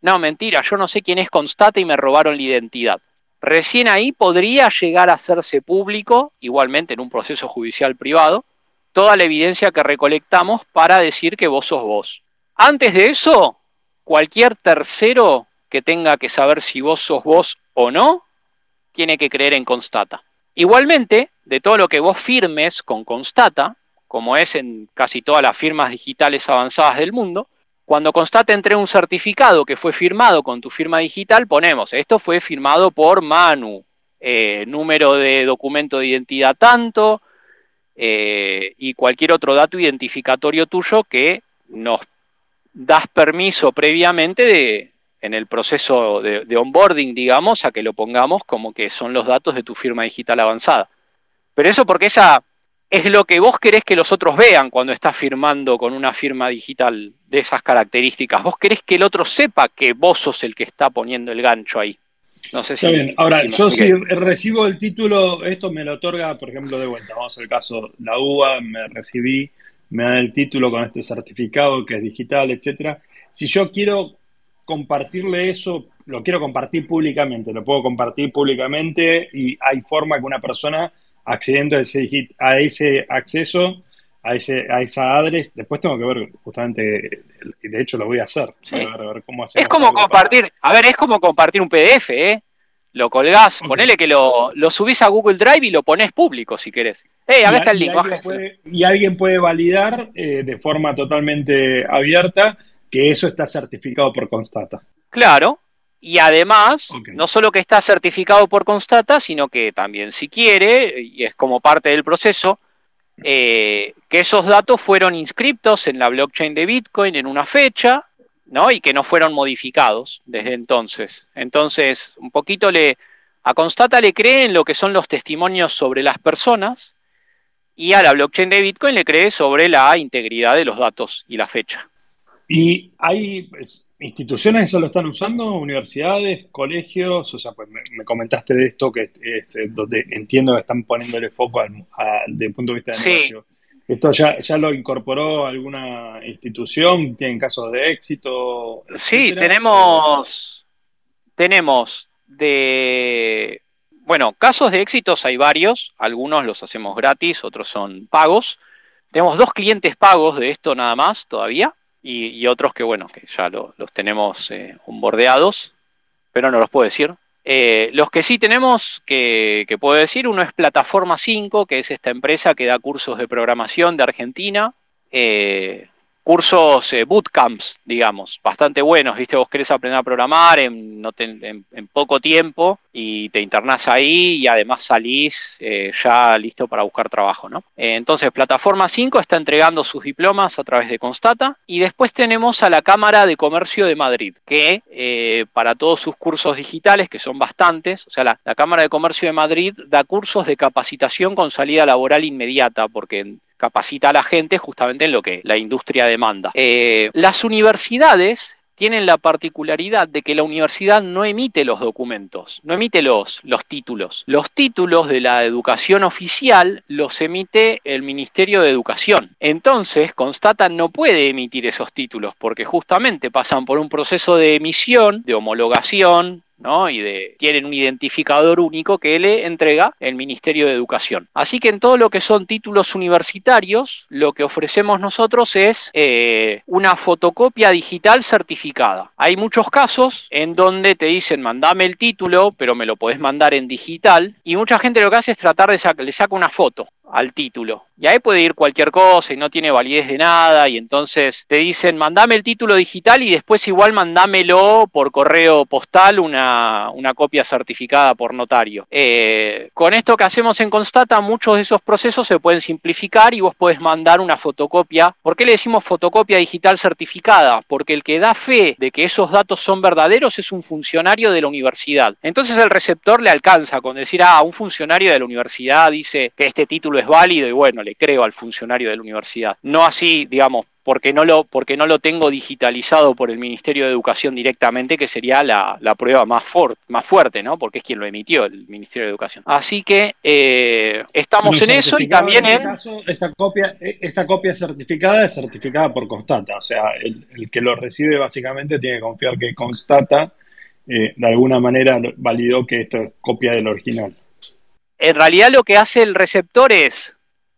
no, mentira, yo no sé quién es Constate y me robaron la identidad. Recién ahí podría llegar a hacerse público, igualmente en un proceso judicial privado, toda la evidencia que recolectamos para decir que vos sos vos. Antes de eso, cualquier tercero que tenga que saber si vos sos vos o no, tiene que creer en Constata. Igualmente, de todo lo que vos firmes con Constata, como es en casi todas las firmas digitales avanzadas del mundo, cuando Constata entre un certificado que fue firmado con tu firma digital, ponemos, esto fue firmado por Manu, eh, número de documento de identidad tanto, eh, y cualquier otro dato identificatorio tuyo que nos das permiso previamente de, en el proceso de, onboarding, digamos, a que lo pongamos como que son los datos de tu firma digital avanzada. Pero eso porque esa es lo que vos querés que los otros vean cuando estás firmando con una firma digital de esas características. Vos querés que el otro sepa que vos sos el que está poniendo el gancho ahí. No sé si. Está bien. Ahora, yo si recibo el título, esto me lo otorga, por ejemplo, de vuelta. Vamos al caso, la UBA, me recibí me dan el título con este certificado que es digital, etcétera. Si yo quiero compartirle eso, lo quiero compartir públicamente, lo puedo compartir públicamente y hay forma que una persona accediendo a ese, a ese acceso, a, ese, a esa adres, después tengo que ver justamente, de hecho lo voy a hacer, es como compartir, a ver, es como compartir un PDF, ¿eh? Lo colgás, ponele que lo, lo, subís a Google Drive y lo pones público si querés. ¡Eh, acá está el link! Y alguien, puede, validar eh, de forma totalmente abierta que eso está certificado por Constata. Claro, y además, no solo que está certificado por Constata, sino que también si quiere, y es como parte del proceso, eh, que esos datos fueron inscriptos en la blockchain de Bitcoin en una fecha, ¿no? Y que no fueron modificados desde entonces. Entonces, un poquito le, a Constata le creen lo que son los testimonios sobre las personas y a la blockchain de Bitcoin le cree sobre la integridad de los datos y la fecha. Y hay, pues, instituciones eso lo están usando, universidades, colegios, o sea, pues me, comentaste de esto que es, donde entiendo que están poniéndole foco al, desde punto de vista de negocio. ¿Esto ya, ya lo incorporó alguna institución? ¿Tienen casos de éxito? Sí, tenemos, tenemos de, bueno, casos de éxitos hay varios, algunos los hacemos gratis, otros son pagos. Tenemos dos clientes pagos de esto nada más todavía y, otros que, bueno, que ya los tenemos eh, pero no los puedo decir. Eh, los que sí tenemos, que, puedo decir, uno es Plataforma 5, que es esta empresa que da cursos de programación de Argentina. Eh, cursos eh, bootcamps, digamos, bastante buenos, ¿viste? Vos querés aprender a programar en, poco tiempo y te internás ahí y además salís eh, ya listo para buscar trabajo, ¿no? Eh, entonces, Plataforma 5 está entregando sus diplomas a través de Constata y después tenemos a la Cámara de Comercio de Madrid, que para todos sus cursos digitales, que son bastantes, o sea, la, la Cámara de Comercio de Madrid da cursos de capacitación con salida laboral inmediata, porque capacita a la gente justamente en lo que la industria demanda. Eh, las universidades tienen la particularidad de que la universidad no emite los documentos, no emite los, los títulos. Los títulos de la educación oficial los emite el Ministerio de Educación. Entonces, Constata no puede emitir esos títulos porque justamente pasan por un proceso de emisión, de homologación, ¿no? Y de, tienen un identificador único que le entrega el Ministerio de Educación. Así que en todo lo que son títulos universitarios, lo que ofrecemos nosotros es eh, una fotocopia digital certificada. Hay muchos casos en donde te dicen, mandame el título, pero me lo podés mandar en digital, y mucha gente lo que hace es tratar de sacar, le saca una foto al título. Y ahí puede ir cualquier cosa y no tiene validez de nada y entonces te dicen mandame el título digital y después igual mandámelo por correo postal una, copia certificada por notario. Eh, con esto que hacemos en Constata muchos de esos procesos se pueden simplificar y vos podés mandar una fotocopia. ¿Por qué le decimos fotocopia digital certificada? Porque el que da fe de que esos datos son verdaderos es un funcionario de la universidad. Entonces el receptor le alcanza con decir, ah, un funcionario de la universidad dice que este título es válido y bueno, le creo al funcionario de la universidad. No así, digamos, porque no lo, porque no lo tengo digitalizado por el Ministerio de Educación directamente, que sería la, prueba más, más fuerte, ¿no? Porque es quien lo emitió, el Ministerio de Educación. Así que eh, estamos en eso y también en... esta, copia, esta copia certificada es certificada por Constata, o sea, el, que lo recibe básicamente tiene que confiar que Constata eh, de alguna manera validó que esto es copia del original en realidad lo que hace el receptor es,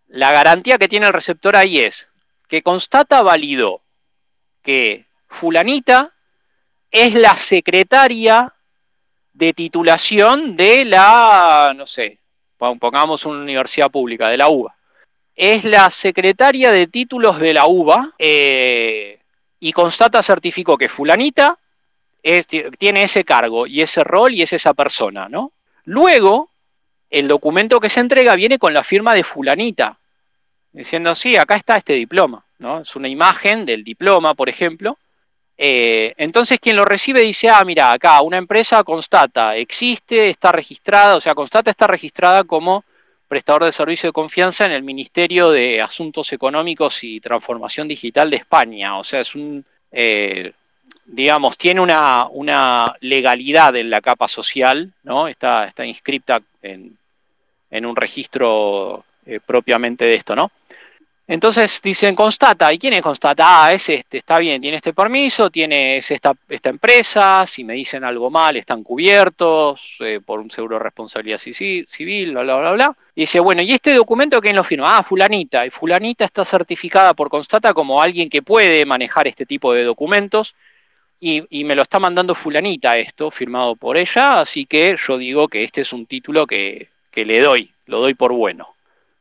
la garantía que tiene el receptor ahí es que constata válido que fulanita es la secretaria de titulación de la, no sé, pongamos una universidad pública, de la UBA. Es la secretaria de títulos de la UBA eh, y constata certificó que fulanita tiene ese cargo y ese rol y es esa persona, ¿no? Luego, el documento que se entrega viene con la firma de fulanita, diciendo, sí, acá está este diploma, ¿no? Es una imagen del diploma, por ejemplo. Eh, entonces quien lo recibe dice, ah, mira, acá una empresa constata, existe, está registrada, o sea, constata está registrada como prestador de servicio de confianza en el Ministerio de Asuntos Económicos y Transformación Digital de España. O sea, es un, eh, digamos, tiene una, una, legalidad en la capa social, ¿no? Está, está inscripta en, en un registro eh, propiamente de esto, ¿no? Entonces dicen constata, ¿y quién es constata? Ah, es este, está bien, tiene este permiso, tiene esta, esta empresa, si me dicen algo mal están cubiertos eh, por un seguro de responsabilidad civil, bla, bla, bla, bla. Y dice, bueno, ¿y este documento quién lo firma? Ah, fulanita, y fulanita está certificada por constata como alguien que puede manejar este tipo de documentos, y, y me lo está mandando fulanita esto, firmado por ella, así que yo digo que este es un título que que le doy, lo doy por bueno,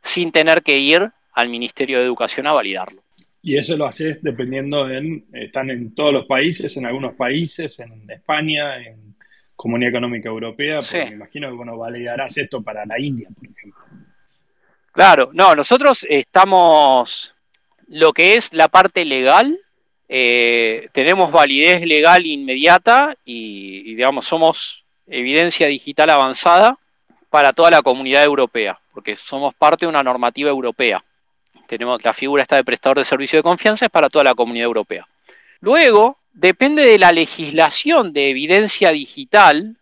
sin tener que ir al Ministerio de Educación a validarlo. Y eso lo haces dependiendo en, están en todos los países, en algunos países, en España, en Comunidad Económica Europea, porque me imagino que bueno, validarás esto para la India, por ejemplo. Claro, no, nosotros estamos, lo que es la parte legal, eh, tenemos validez legal inmediata y, digamos, somos evidencia digital avanzada para toda la comunidad europea, porque somos parte de una normativa europea. Tenemos la figura esta de prestador de servicio de confianza es para toda la comunidad europea. Luego, depende de la legislación de evidencia digital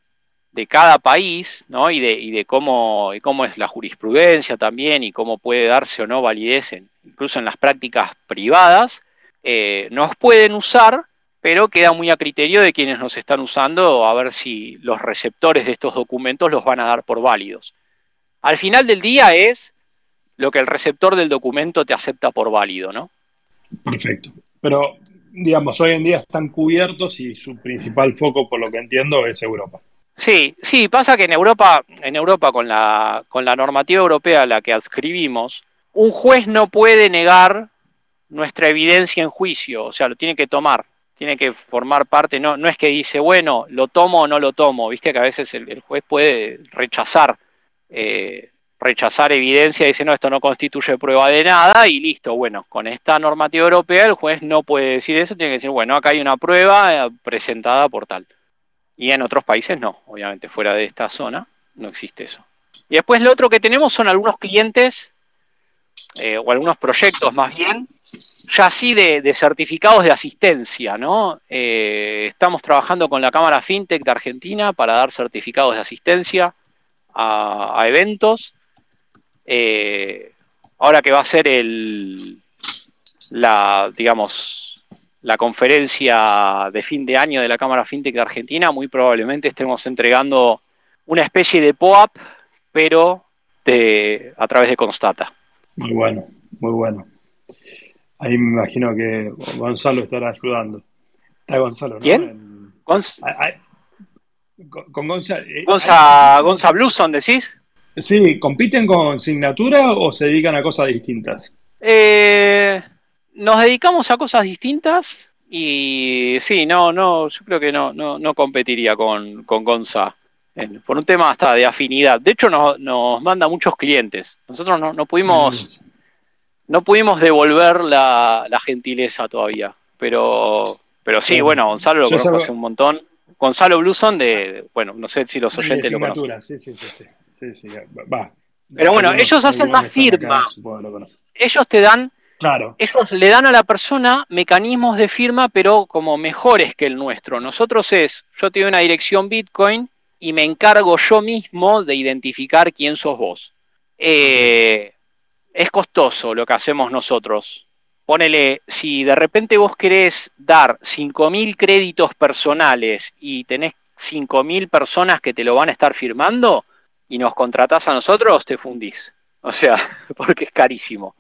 de cada país, ¿no? Y de, y de cómo, cómo es la jurisprudencia también y cómo puede darse o no validez, incluso en las prácticas privadas, eh, nos pueden usar, pero queda muy a criterio de quienes nos están usando a ver si los receptores de estos documentos los van a dar por válidos. Al final del día es lo que el receptor del documento te acepta por válido, ¿no? Perfecto. Pero, digamos, hoy en día están cubiertos y su principal foco, por lo que entiendo, es Europa. Sí, sí, pasa que en Europa, en Europa con la, con la normativa europea a la que adscribimos, un juez no puede negar nuestra evidencia en juicio, o sea, lo tiene que tomar, tiene que formar parte, no, no es que dice, bueno, lo tomo o no lo tomo, viste que a veces el, juez puede rechazar, eh, rechazar evidencia, dice, no, esto no constituye prueba de nada y listo, bueno, con esta normativa europea el juez no puede decir eso, tiene que decir, bueno, acá hay una prueba eh, presentada por tal. Y en otros países no, obviamente fuera de esta zona no existe eso. Y después lo otro que tenemos son algunos clientes eh, o algunos proyectos más bien, ya así de, certificados de asistencia, ¿no? Eh, estamos trabajando con la Cámara FinTech de Argentina para dar certificados de asistencia a, eventos. Eh, ahora que va a ser el, la, digamos, la conferencia de fin de año de la Cámara FinTech de Argentina, muy probablemente estemos entregando una especie de POAP, pero de, a través de Constata. Muy bueno, muy bueno. Ahí me imagino que Gonzalo estará ayudando. Está Gonzalo, ¿no? ¿Quién? con, Gonzalo. Eh, Gonza, Gonza Bluson, decís? Sí, ¿compiten con Signatura o se dedican a cosas distintas? Eh, nos dedicamos a cosas distintas y sí, no, no, yo creo que no, no, no competiría con, con Gonza. por un tema hasta de afinidad. De hecho, nos, nos manda muchos clientes. Nosotros no, no pudimos, no pudimos devolver la, la, gentileza todavía. Pero, pero sí, bueno, Gonzalo lo conozco hace un montón. Gonzalo Bluson de, bueno, no sé si los oyentes lo conocen. Sí, sí, sí, sí, sí, va. Pero bueno, ellos hacen más firma. Ellos te dan Claro. Ellos le dan a la persona mecanismos de firma, pero como mejores que el nuestro. Nosotros es, yo te doy una dirección Bitcoin y me encargo yo mismo de identificar quién sos vos. Eh, es costoso lo que hacemos nosotros. Ponele, si de repente vos querés dar 5.000 créditos personales y tenés 5.000 personas que te lo van a estar firmando y nos contratás a nosotros, te fundís. O sea, porque es carísimo.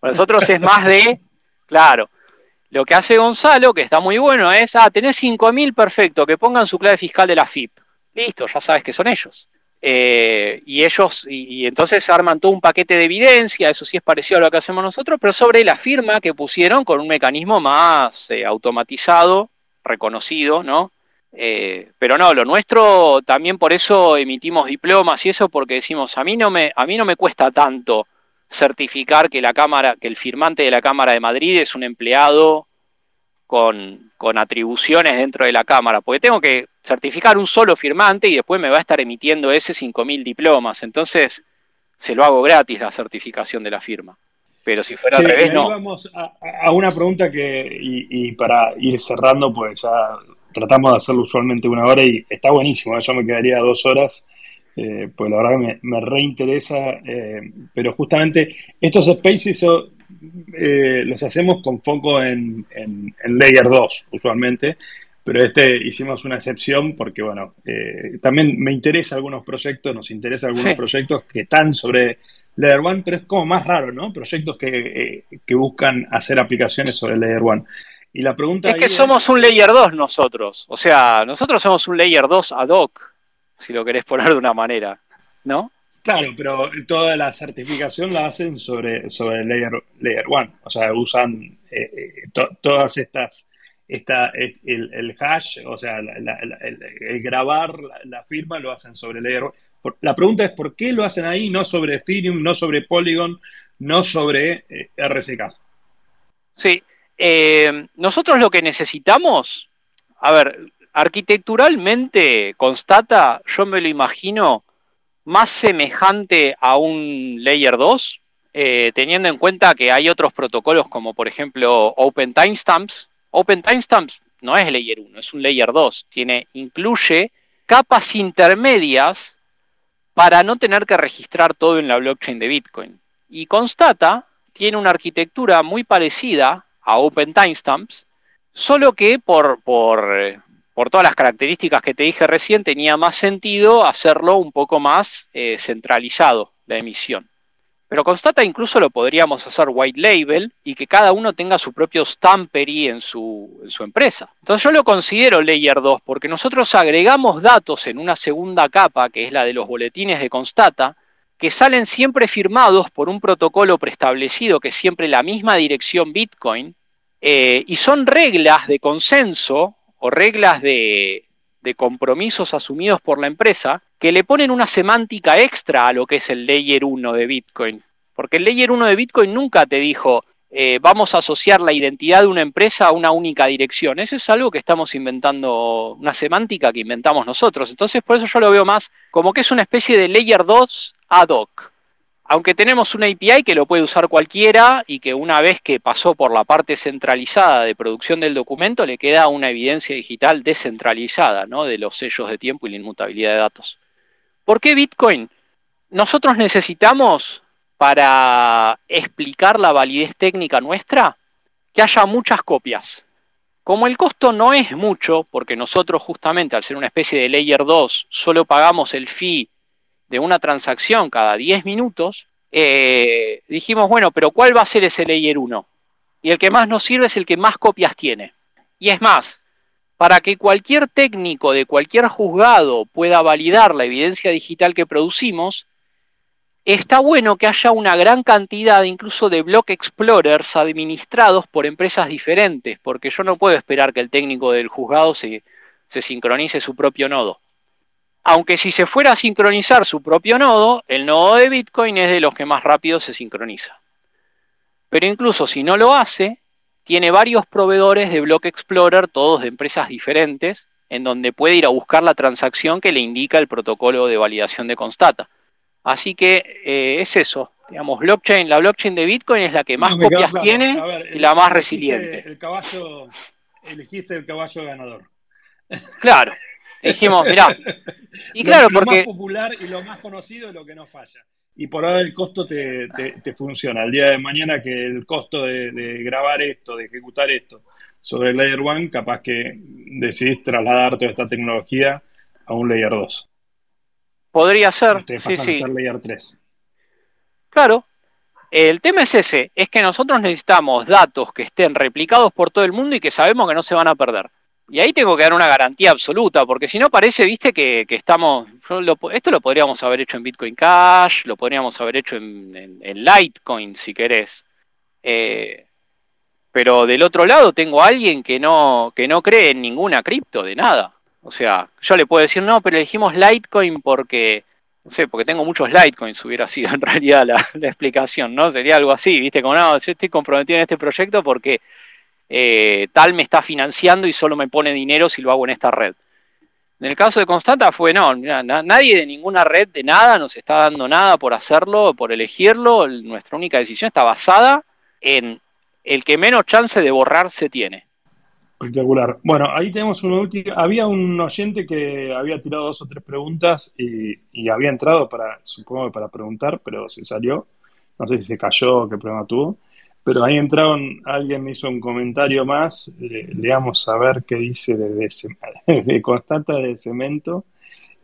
Para nosotros es más de, claro, lo que hace Gonzalo, que está muy bueno, es, ah, tenés 5.000, perfecto, que pongan su clave fiscal de la FIP. Listo, ya sabes que son ellos. Eh, y ellos, y, entonces arman todo un paquete de evidencia, eso sí es parecido a lo que hacemos nosotros, pero sobre la firma que pusieron con un mecanismo más eh, automatizado, reconocido, ¿no? Eh, pero no, lo nuestro también por eso emitimos diplomas y eso porque decimos, a mí no me, a mí no me cuesta tanto certificar que la cámara, que el firmante de la Cámara de Madrid es un empleado con, atribuciones dentro de la Cámara, porque tengo que certificar un solo firmante y después me va a estar emitiendo ese 5.000 diplomas. Entonces, se lo hago gratis la certificación de la firma. Pero si fuera al revés, no. Vamos a, una pregunta que, y, para ir cerrando, pues ya tratamos de hacerlo usualmente una hora y está buenísimo, ¿eh? yo me quedaría dos horas eh, pues la verdad que me, reinteresa, eh, pero justamente estos spaces eh, los hacemos con foco en, Layer 2 usualmente, pero este hicimos una excepción porque, bueno, también me interesa algunos proyectos, nos interesa algunos proyectos que están sobre Layer 1, pero es como más raro, ¿no? Proyectos que, buscan hacer aplicaciones sobre Layer 1. Y la pregunta es que somos un Layer 2 nosotros, o sea, nosotros somos un Layer 2 ad hoc si lo querés poner de una manera, ¿no? Claro, pero toda la certificación la hacen sobre, sobre Layer, layer One. O sea, usan eh, eh, todas estas, esta, el, hash, o sea, el, grabar la, firma lo hacen sobre Layer One. La pregunta es por qué lo hacen ahí, no sobre Ethereum, no sobre Polygon, no sobre eh, RSK. Sí, nosotros lo que necesitamos, a ver, arquitecturalmente, constata, yo me lo imagino más semejante a un Layer 2, eh, teniendo en cuenta que hay otros protocolos como por ejemplo Open Timestamps. Open Timestamps no es layer 1, es un layer 2. Tiene, incluye capas intermedias para no tener que registrar todo en la blockchain de Bitcoin. Y Constata tiene una arquitectura muy parecida a Open Timestamps, solo que por, por, por, todas las características que te dije recién tenía más sentido hacerlo un poco más eh, centralizado, la emisión. Pero Constata incluso lo podríamos hacer white label y que cada uno tenga su propio stampery en su, en su empresa. Entonces yo lo considero layer 2 porque nosotros agregamos datos en una segunda capa, que es la de los boletines de Constata, que salen siempre firmados por un protocolo preestablecido que es siempre la misma dirección Bitcoin, eh, y son reglas de consenso o reglas de, compromisos asumidos por la empresa que le ponen una semántica extra a lo que es el Layer 1 de Bitcoin. Porque el Layer 1 de Bitcoin nunca te dijo, eh, vamos a asociar la identidad de una empresa a una única dirección. Eso es algo que estamos inventando, una semántica que inventamos nosotros. Entonces, por eso yo lo veo más como que es una especie de Layer 2 ad hoc. Aunque tenemos una API que lo puede usar cualquiera y que una vez que pasó por la parte centralizada de producción del documento le queda una evidencia digital descentralizada ¿no? de los sellos de tiempo y la inmutabilidad de datos. ¿Por qué Bitcoin? Nosotros necesitamos, para explicar la validez técnica nuestra, que haya muchas copias. Como el costo no es mucho, porque nosotros justamente al ser una especie de layer 2 solo pagamos el fee de una transacción cada 10 minutos, eh, dijimos, bueno, pero ¿cuál va a ser ese layer 1? Y el que más nos sirve es el que más copias tiene. Y es más, para que cualquier técnico de cualquier juzgado pueda validar la evidencia digital que producimos, está bueno que haya una gran cantidad incluso de block explorers administrados por empresas diferentes, porque yo no puedo esperar que el técnico del juzgado se, se sincronice su propio nodo. Aunque si se fuera a sincronizar su propio nodo, el nodo de Bitcoin es de los que más rápido se sincroniza. Pero incluso si no lo hace, tiene varios proveedores de Block Explorer, todos de empresas diferentes, en donde puede ir a buscar la transacción que le indica el protocolo de validación de Constata. Así que eh, es eso, digamos, blockchain, la blockchain de Bitcoin es la que más copias tiene y la más resiliente. El caballo, elegiste el caballo ganador. Claro, dijimos, mirá. Y claro, lo, porque... más popular y lo más conocido es lo que no falla y por ahora el costo te, funciona. El día de mañana que el costo de, grabar esto, de ejecutar esto sobre el Layer 1, capaz que decidís trasladar toda esta tecnología a un Layer 2. Podría ser. Te sí, sí. a ser Layer 3. Claro. El tema es ese, es que nosotros necesitamos datos que estén replicados por todo el mundo y que sabemos que no se van a perder. Y ahí tengo que dar una garantía absoluta, porque si no parece, viste, que, estamos. esto lo podríamos haber hecho en Bitcoin Cash, lo podríamos haber hecho en, Litecoin, si querés. Eh, pero del otro lado tengo a alguien que no, que no cree en ninguna cripto, de nada. O sea, yo le puedo decir, no, pero elegimos Litecoin porque. No sé, porque tengo muchos Litecoins, hubiera sido en realidad la, la explicación, ¿no? Sería algo así, viste, como no, yo estoy comprometido en este proyecto porque eh, tal me está financiando y solo me pone dinero si lo hago en esta red. En el caso de Constanta fue, no, nadie de ninguna red de nada nos está dando nada por hacerlo, por elegirlo. Nuestra única decisión está basada en el que menos chance de borrarse tiene. Espectacular. Bueno, ahí tenemos una última. Había un oyente que había tirado dos o tres preguntas y, había entrado para, supongo, para preguntar, pero se salió. No sé si se cayó o qué problema tuvo. Pero ahí entraron, alguien me hizo un comentario más, leamos a ver qué dice de, de, constata de cemento,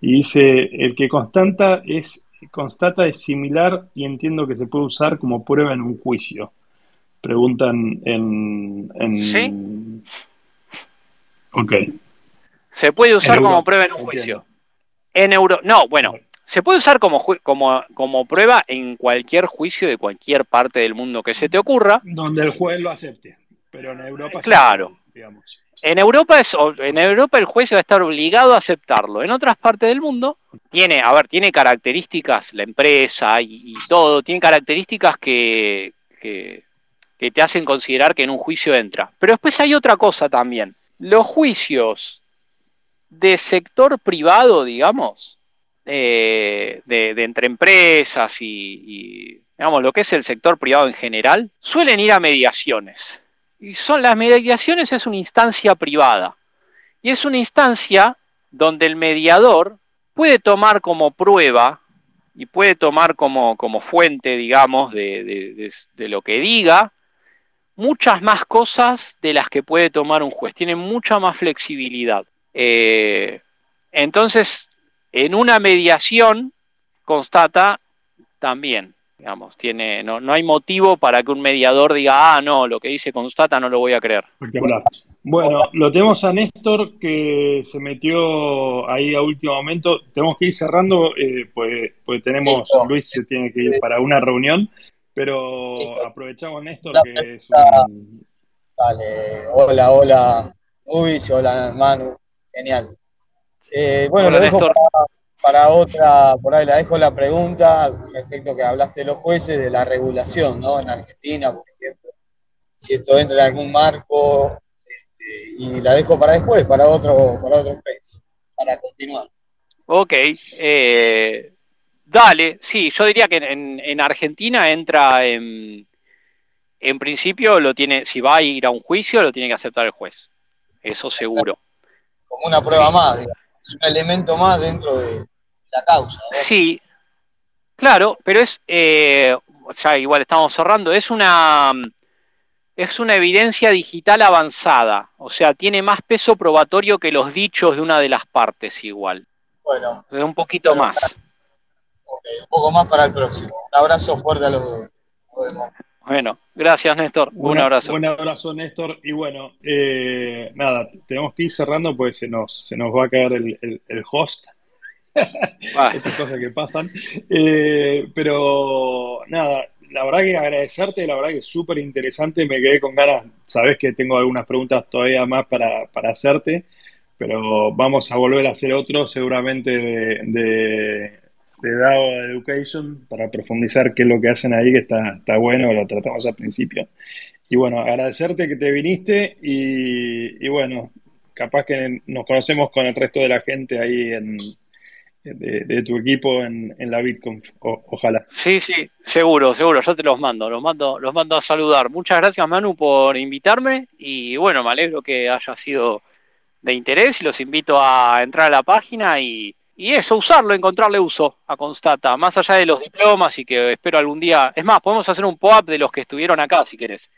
y dice, el que constata es, constata es similar y entiendo que se puede usar como prueba en un juicio. Preguntan en... en ¿Sí? Ok. Se puede usar como prueba en un juicio. En euro... No, bueno, se puede usar como, como, como prueba en cualquier juicio de cualquier parte del mundo que se te ocurra. Donde el juez lo acepte. Pero en Europa. Claro. digamos. En Europa, es, en Europa el juez va a estar obligado a aceptarlo. En otras partes del mundo tiene, a ver, tiene características, la empresa y, todo, tiene características que, que, que te hacen considerar que en un juicio entra. Pero después hay otra cosa también. Los juicios de sector privado, digamos, eh, de, entre empresas y, digamos, lo que es el sector privado en general, suelen ir a mediaciones. Y son las mediaciones es una instancia privada. Y es una instancia donde el mediador puede tomar como prueba y puede tomar como, como fuente, digamos, de, lo que diga, muchas más cosas de las que puede tomar un juez. Tiene mucha más flexibilidad. Eh, entonces, en una mediación, constata también, digamos, tiene, no, no hay motivo para que un mediador diga, ah, no, lo que dice constata no lo voy a creer. Bueno, lo tenemos a Néstor que se metió ahí a último momento. Tenemos que ir cerrando, eh, pues, pues tenemos, Luis se tiene que ir para una reunión, pero aprovechamos Néstor que es un... Vale, hola, hola, Luis, hola Manu, genial. Eh, bueno, lo dejo para, otra, por ahí la dejo la pregunta respecto que hablaste de los jueces, de la regulación, ¿no? En Argentina, por ejemplo, si esto entra en algún marco y la dejo para después, para otro, para otro space, para continuar. Ok, eh, dale, sí, yo diría que en, Argentina entra en, en principio lo tiene, si va a ir a un juicio, lo tiene que aceptar el juez, eso seguro. Como una prueba más, es un elemento más dentro de la causa. Sí, claro, pero es, eh, ya igual estamos cerrando, es una es una evidencia digital avanzada, o sea, tiene más peso probatorio que los dichos de una de las partes igual. Bueno. un poquito más. un poco más para el próximo. Un abrazo fuerte a los dos. Bueno, gracias Néstor. un abrazo. Un abrazo Néstor. Y bueno, eh, nada, tenemos que ir cerrando porque se nos, se nos va a caer el, host. Estas cosas que pasan. Eh, pero nada, la verdad que agradecerte, la verdad que es súper interesante, me quedé con ganas, sabes que tengo algunas preguntas todavía más para, hacerte, pero vamos a volver a hacer otro seguramente de, de, DAO Education para profundizar qué es lo que hacen ahí, que está, está bueno, lo tratamos al principio. Y bueno, agradecerte que te viniste y, y bueno, capaz que nos conocemos con el resto de la gente ahí en, de, tu equipo en, la Bitcoin, ojalá. Sí, sí, seguro, seguro, yo te los mando, los mando, los mando a saludar. Muchas gracias Manu por invitarme y bueno, me alegro que haya sido de interés y los invito a entrar a la página y, y eso, usarlo, encontrarle uso a Constata, más allá de los diplomas y que espero algún día, es más, podemos hacer un POAP de los que estuvieron acá si querés.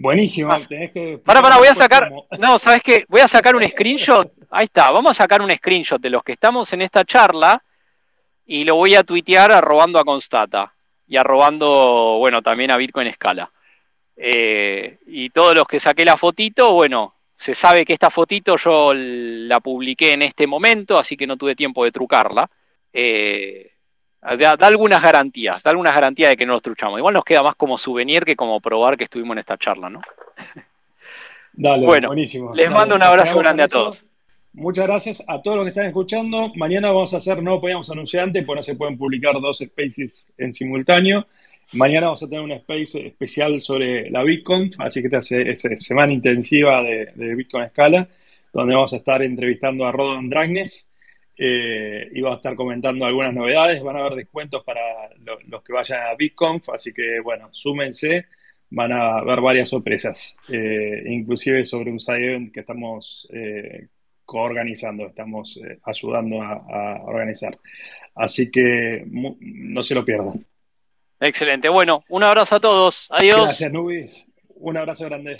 Buenísimo, tenés que... Para, para, voy a sacar, no, ¿sabes qué? Voy a sacar un screenshot Ahí está, vamos a sacar un screenshot de los que estamos en esta charla y lo voy a tuitear arrobando a Constata y arrobando, bueno, también a Bitcoin Escala. Eh, y todos los que saqué la fotito, bueno, se sabe que esta fotito yo la publiqué en este momento, así que no tuve tiempo de trucarla. Eh, da, algunas garantías, da algunas garantías de que no los truchamos. Igual nos queda más como souvenir que como probar que estuvimos en esta charla, ¿no? Dale, bueno, buenísimo. Les mando un abrazo grande a todos. Muchas gracias a todos los que están escuchando. Mañana vamos a hacer, no podíamos anunciar antes, porque no se pueden publicar dos spaces en simultáneo. Mañana vamos a tener un space especial sobre la Bitcoin, así que esta es semana intensiva de, Bitcoin Escala, donde vamos a estar entrevistando a Rodon Dragnes eh, y vamos a estar comentando algunas novedades. Van a haber descuentos para los que vayan a Bitcoin, así que bueno, súmense, van a haber varias sorpresas, eh, inclusive sobre un side que estamos eh, organizando estamos eh, ayudando a, organizar. Así que no se lo pierdan. Excelente. Bueno, un abrazo a todos. Adiós. Gracias, Nubis. Un abrazo grande.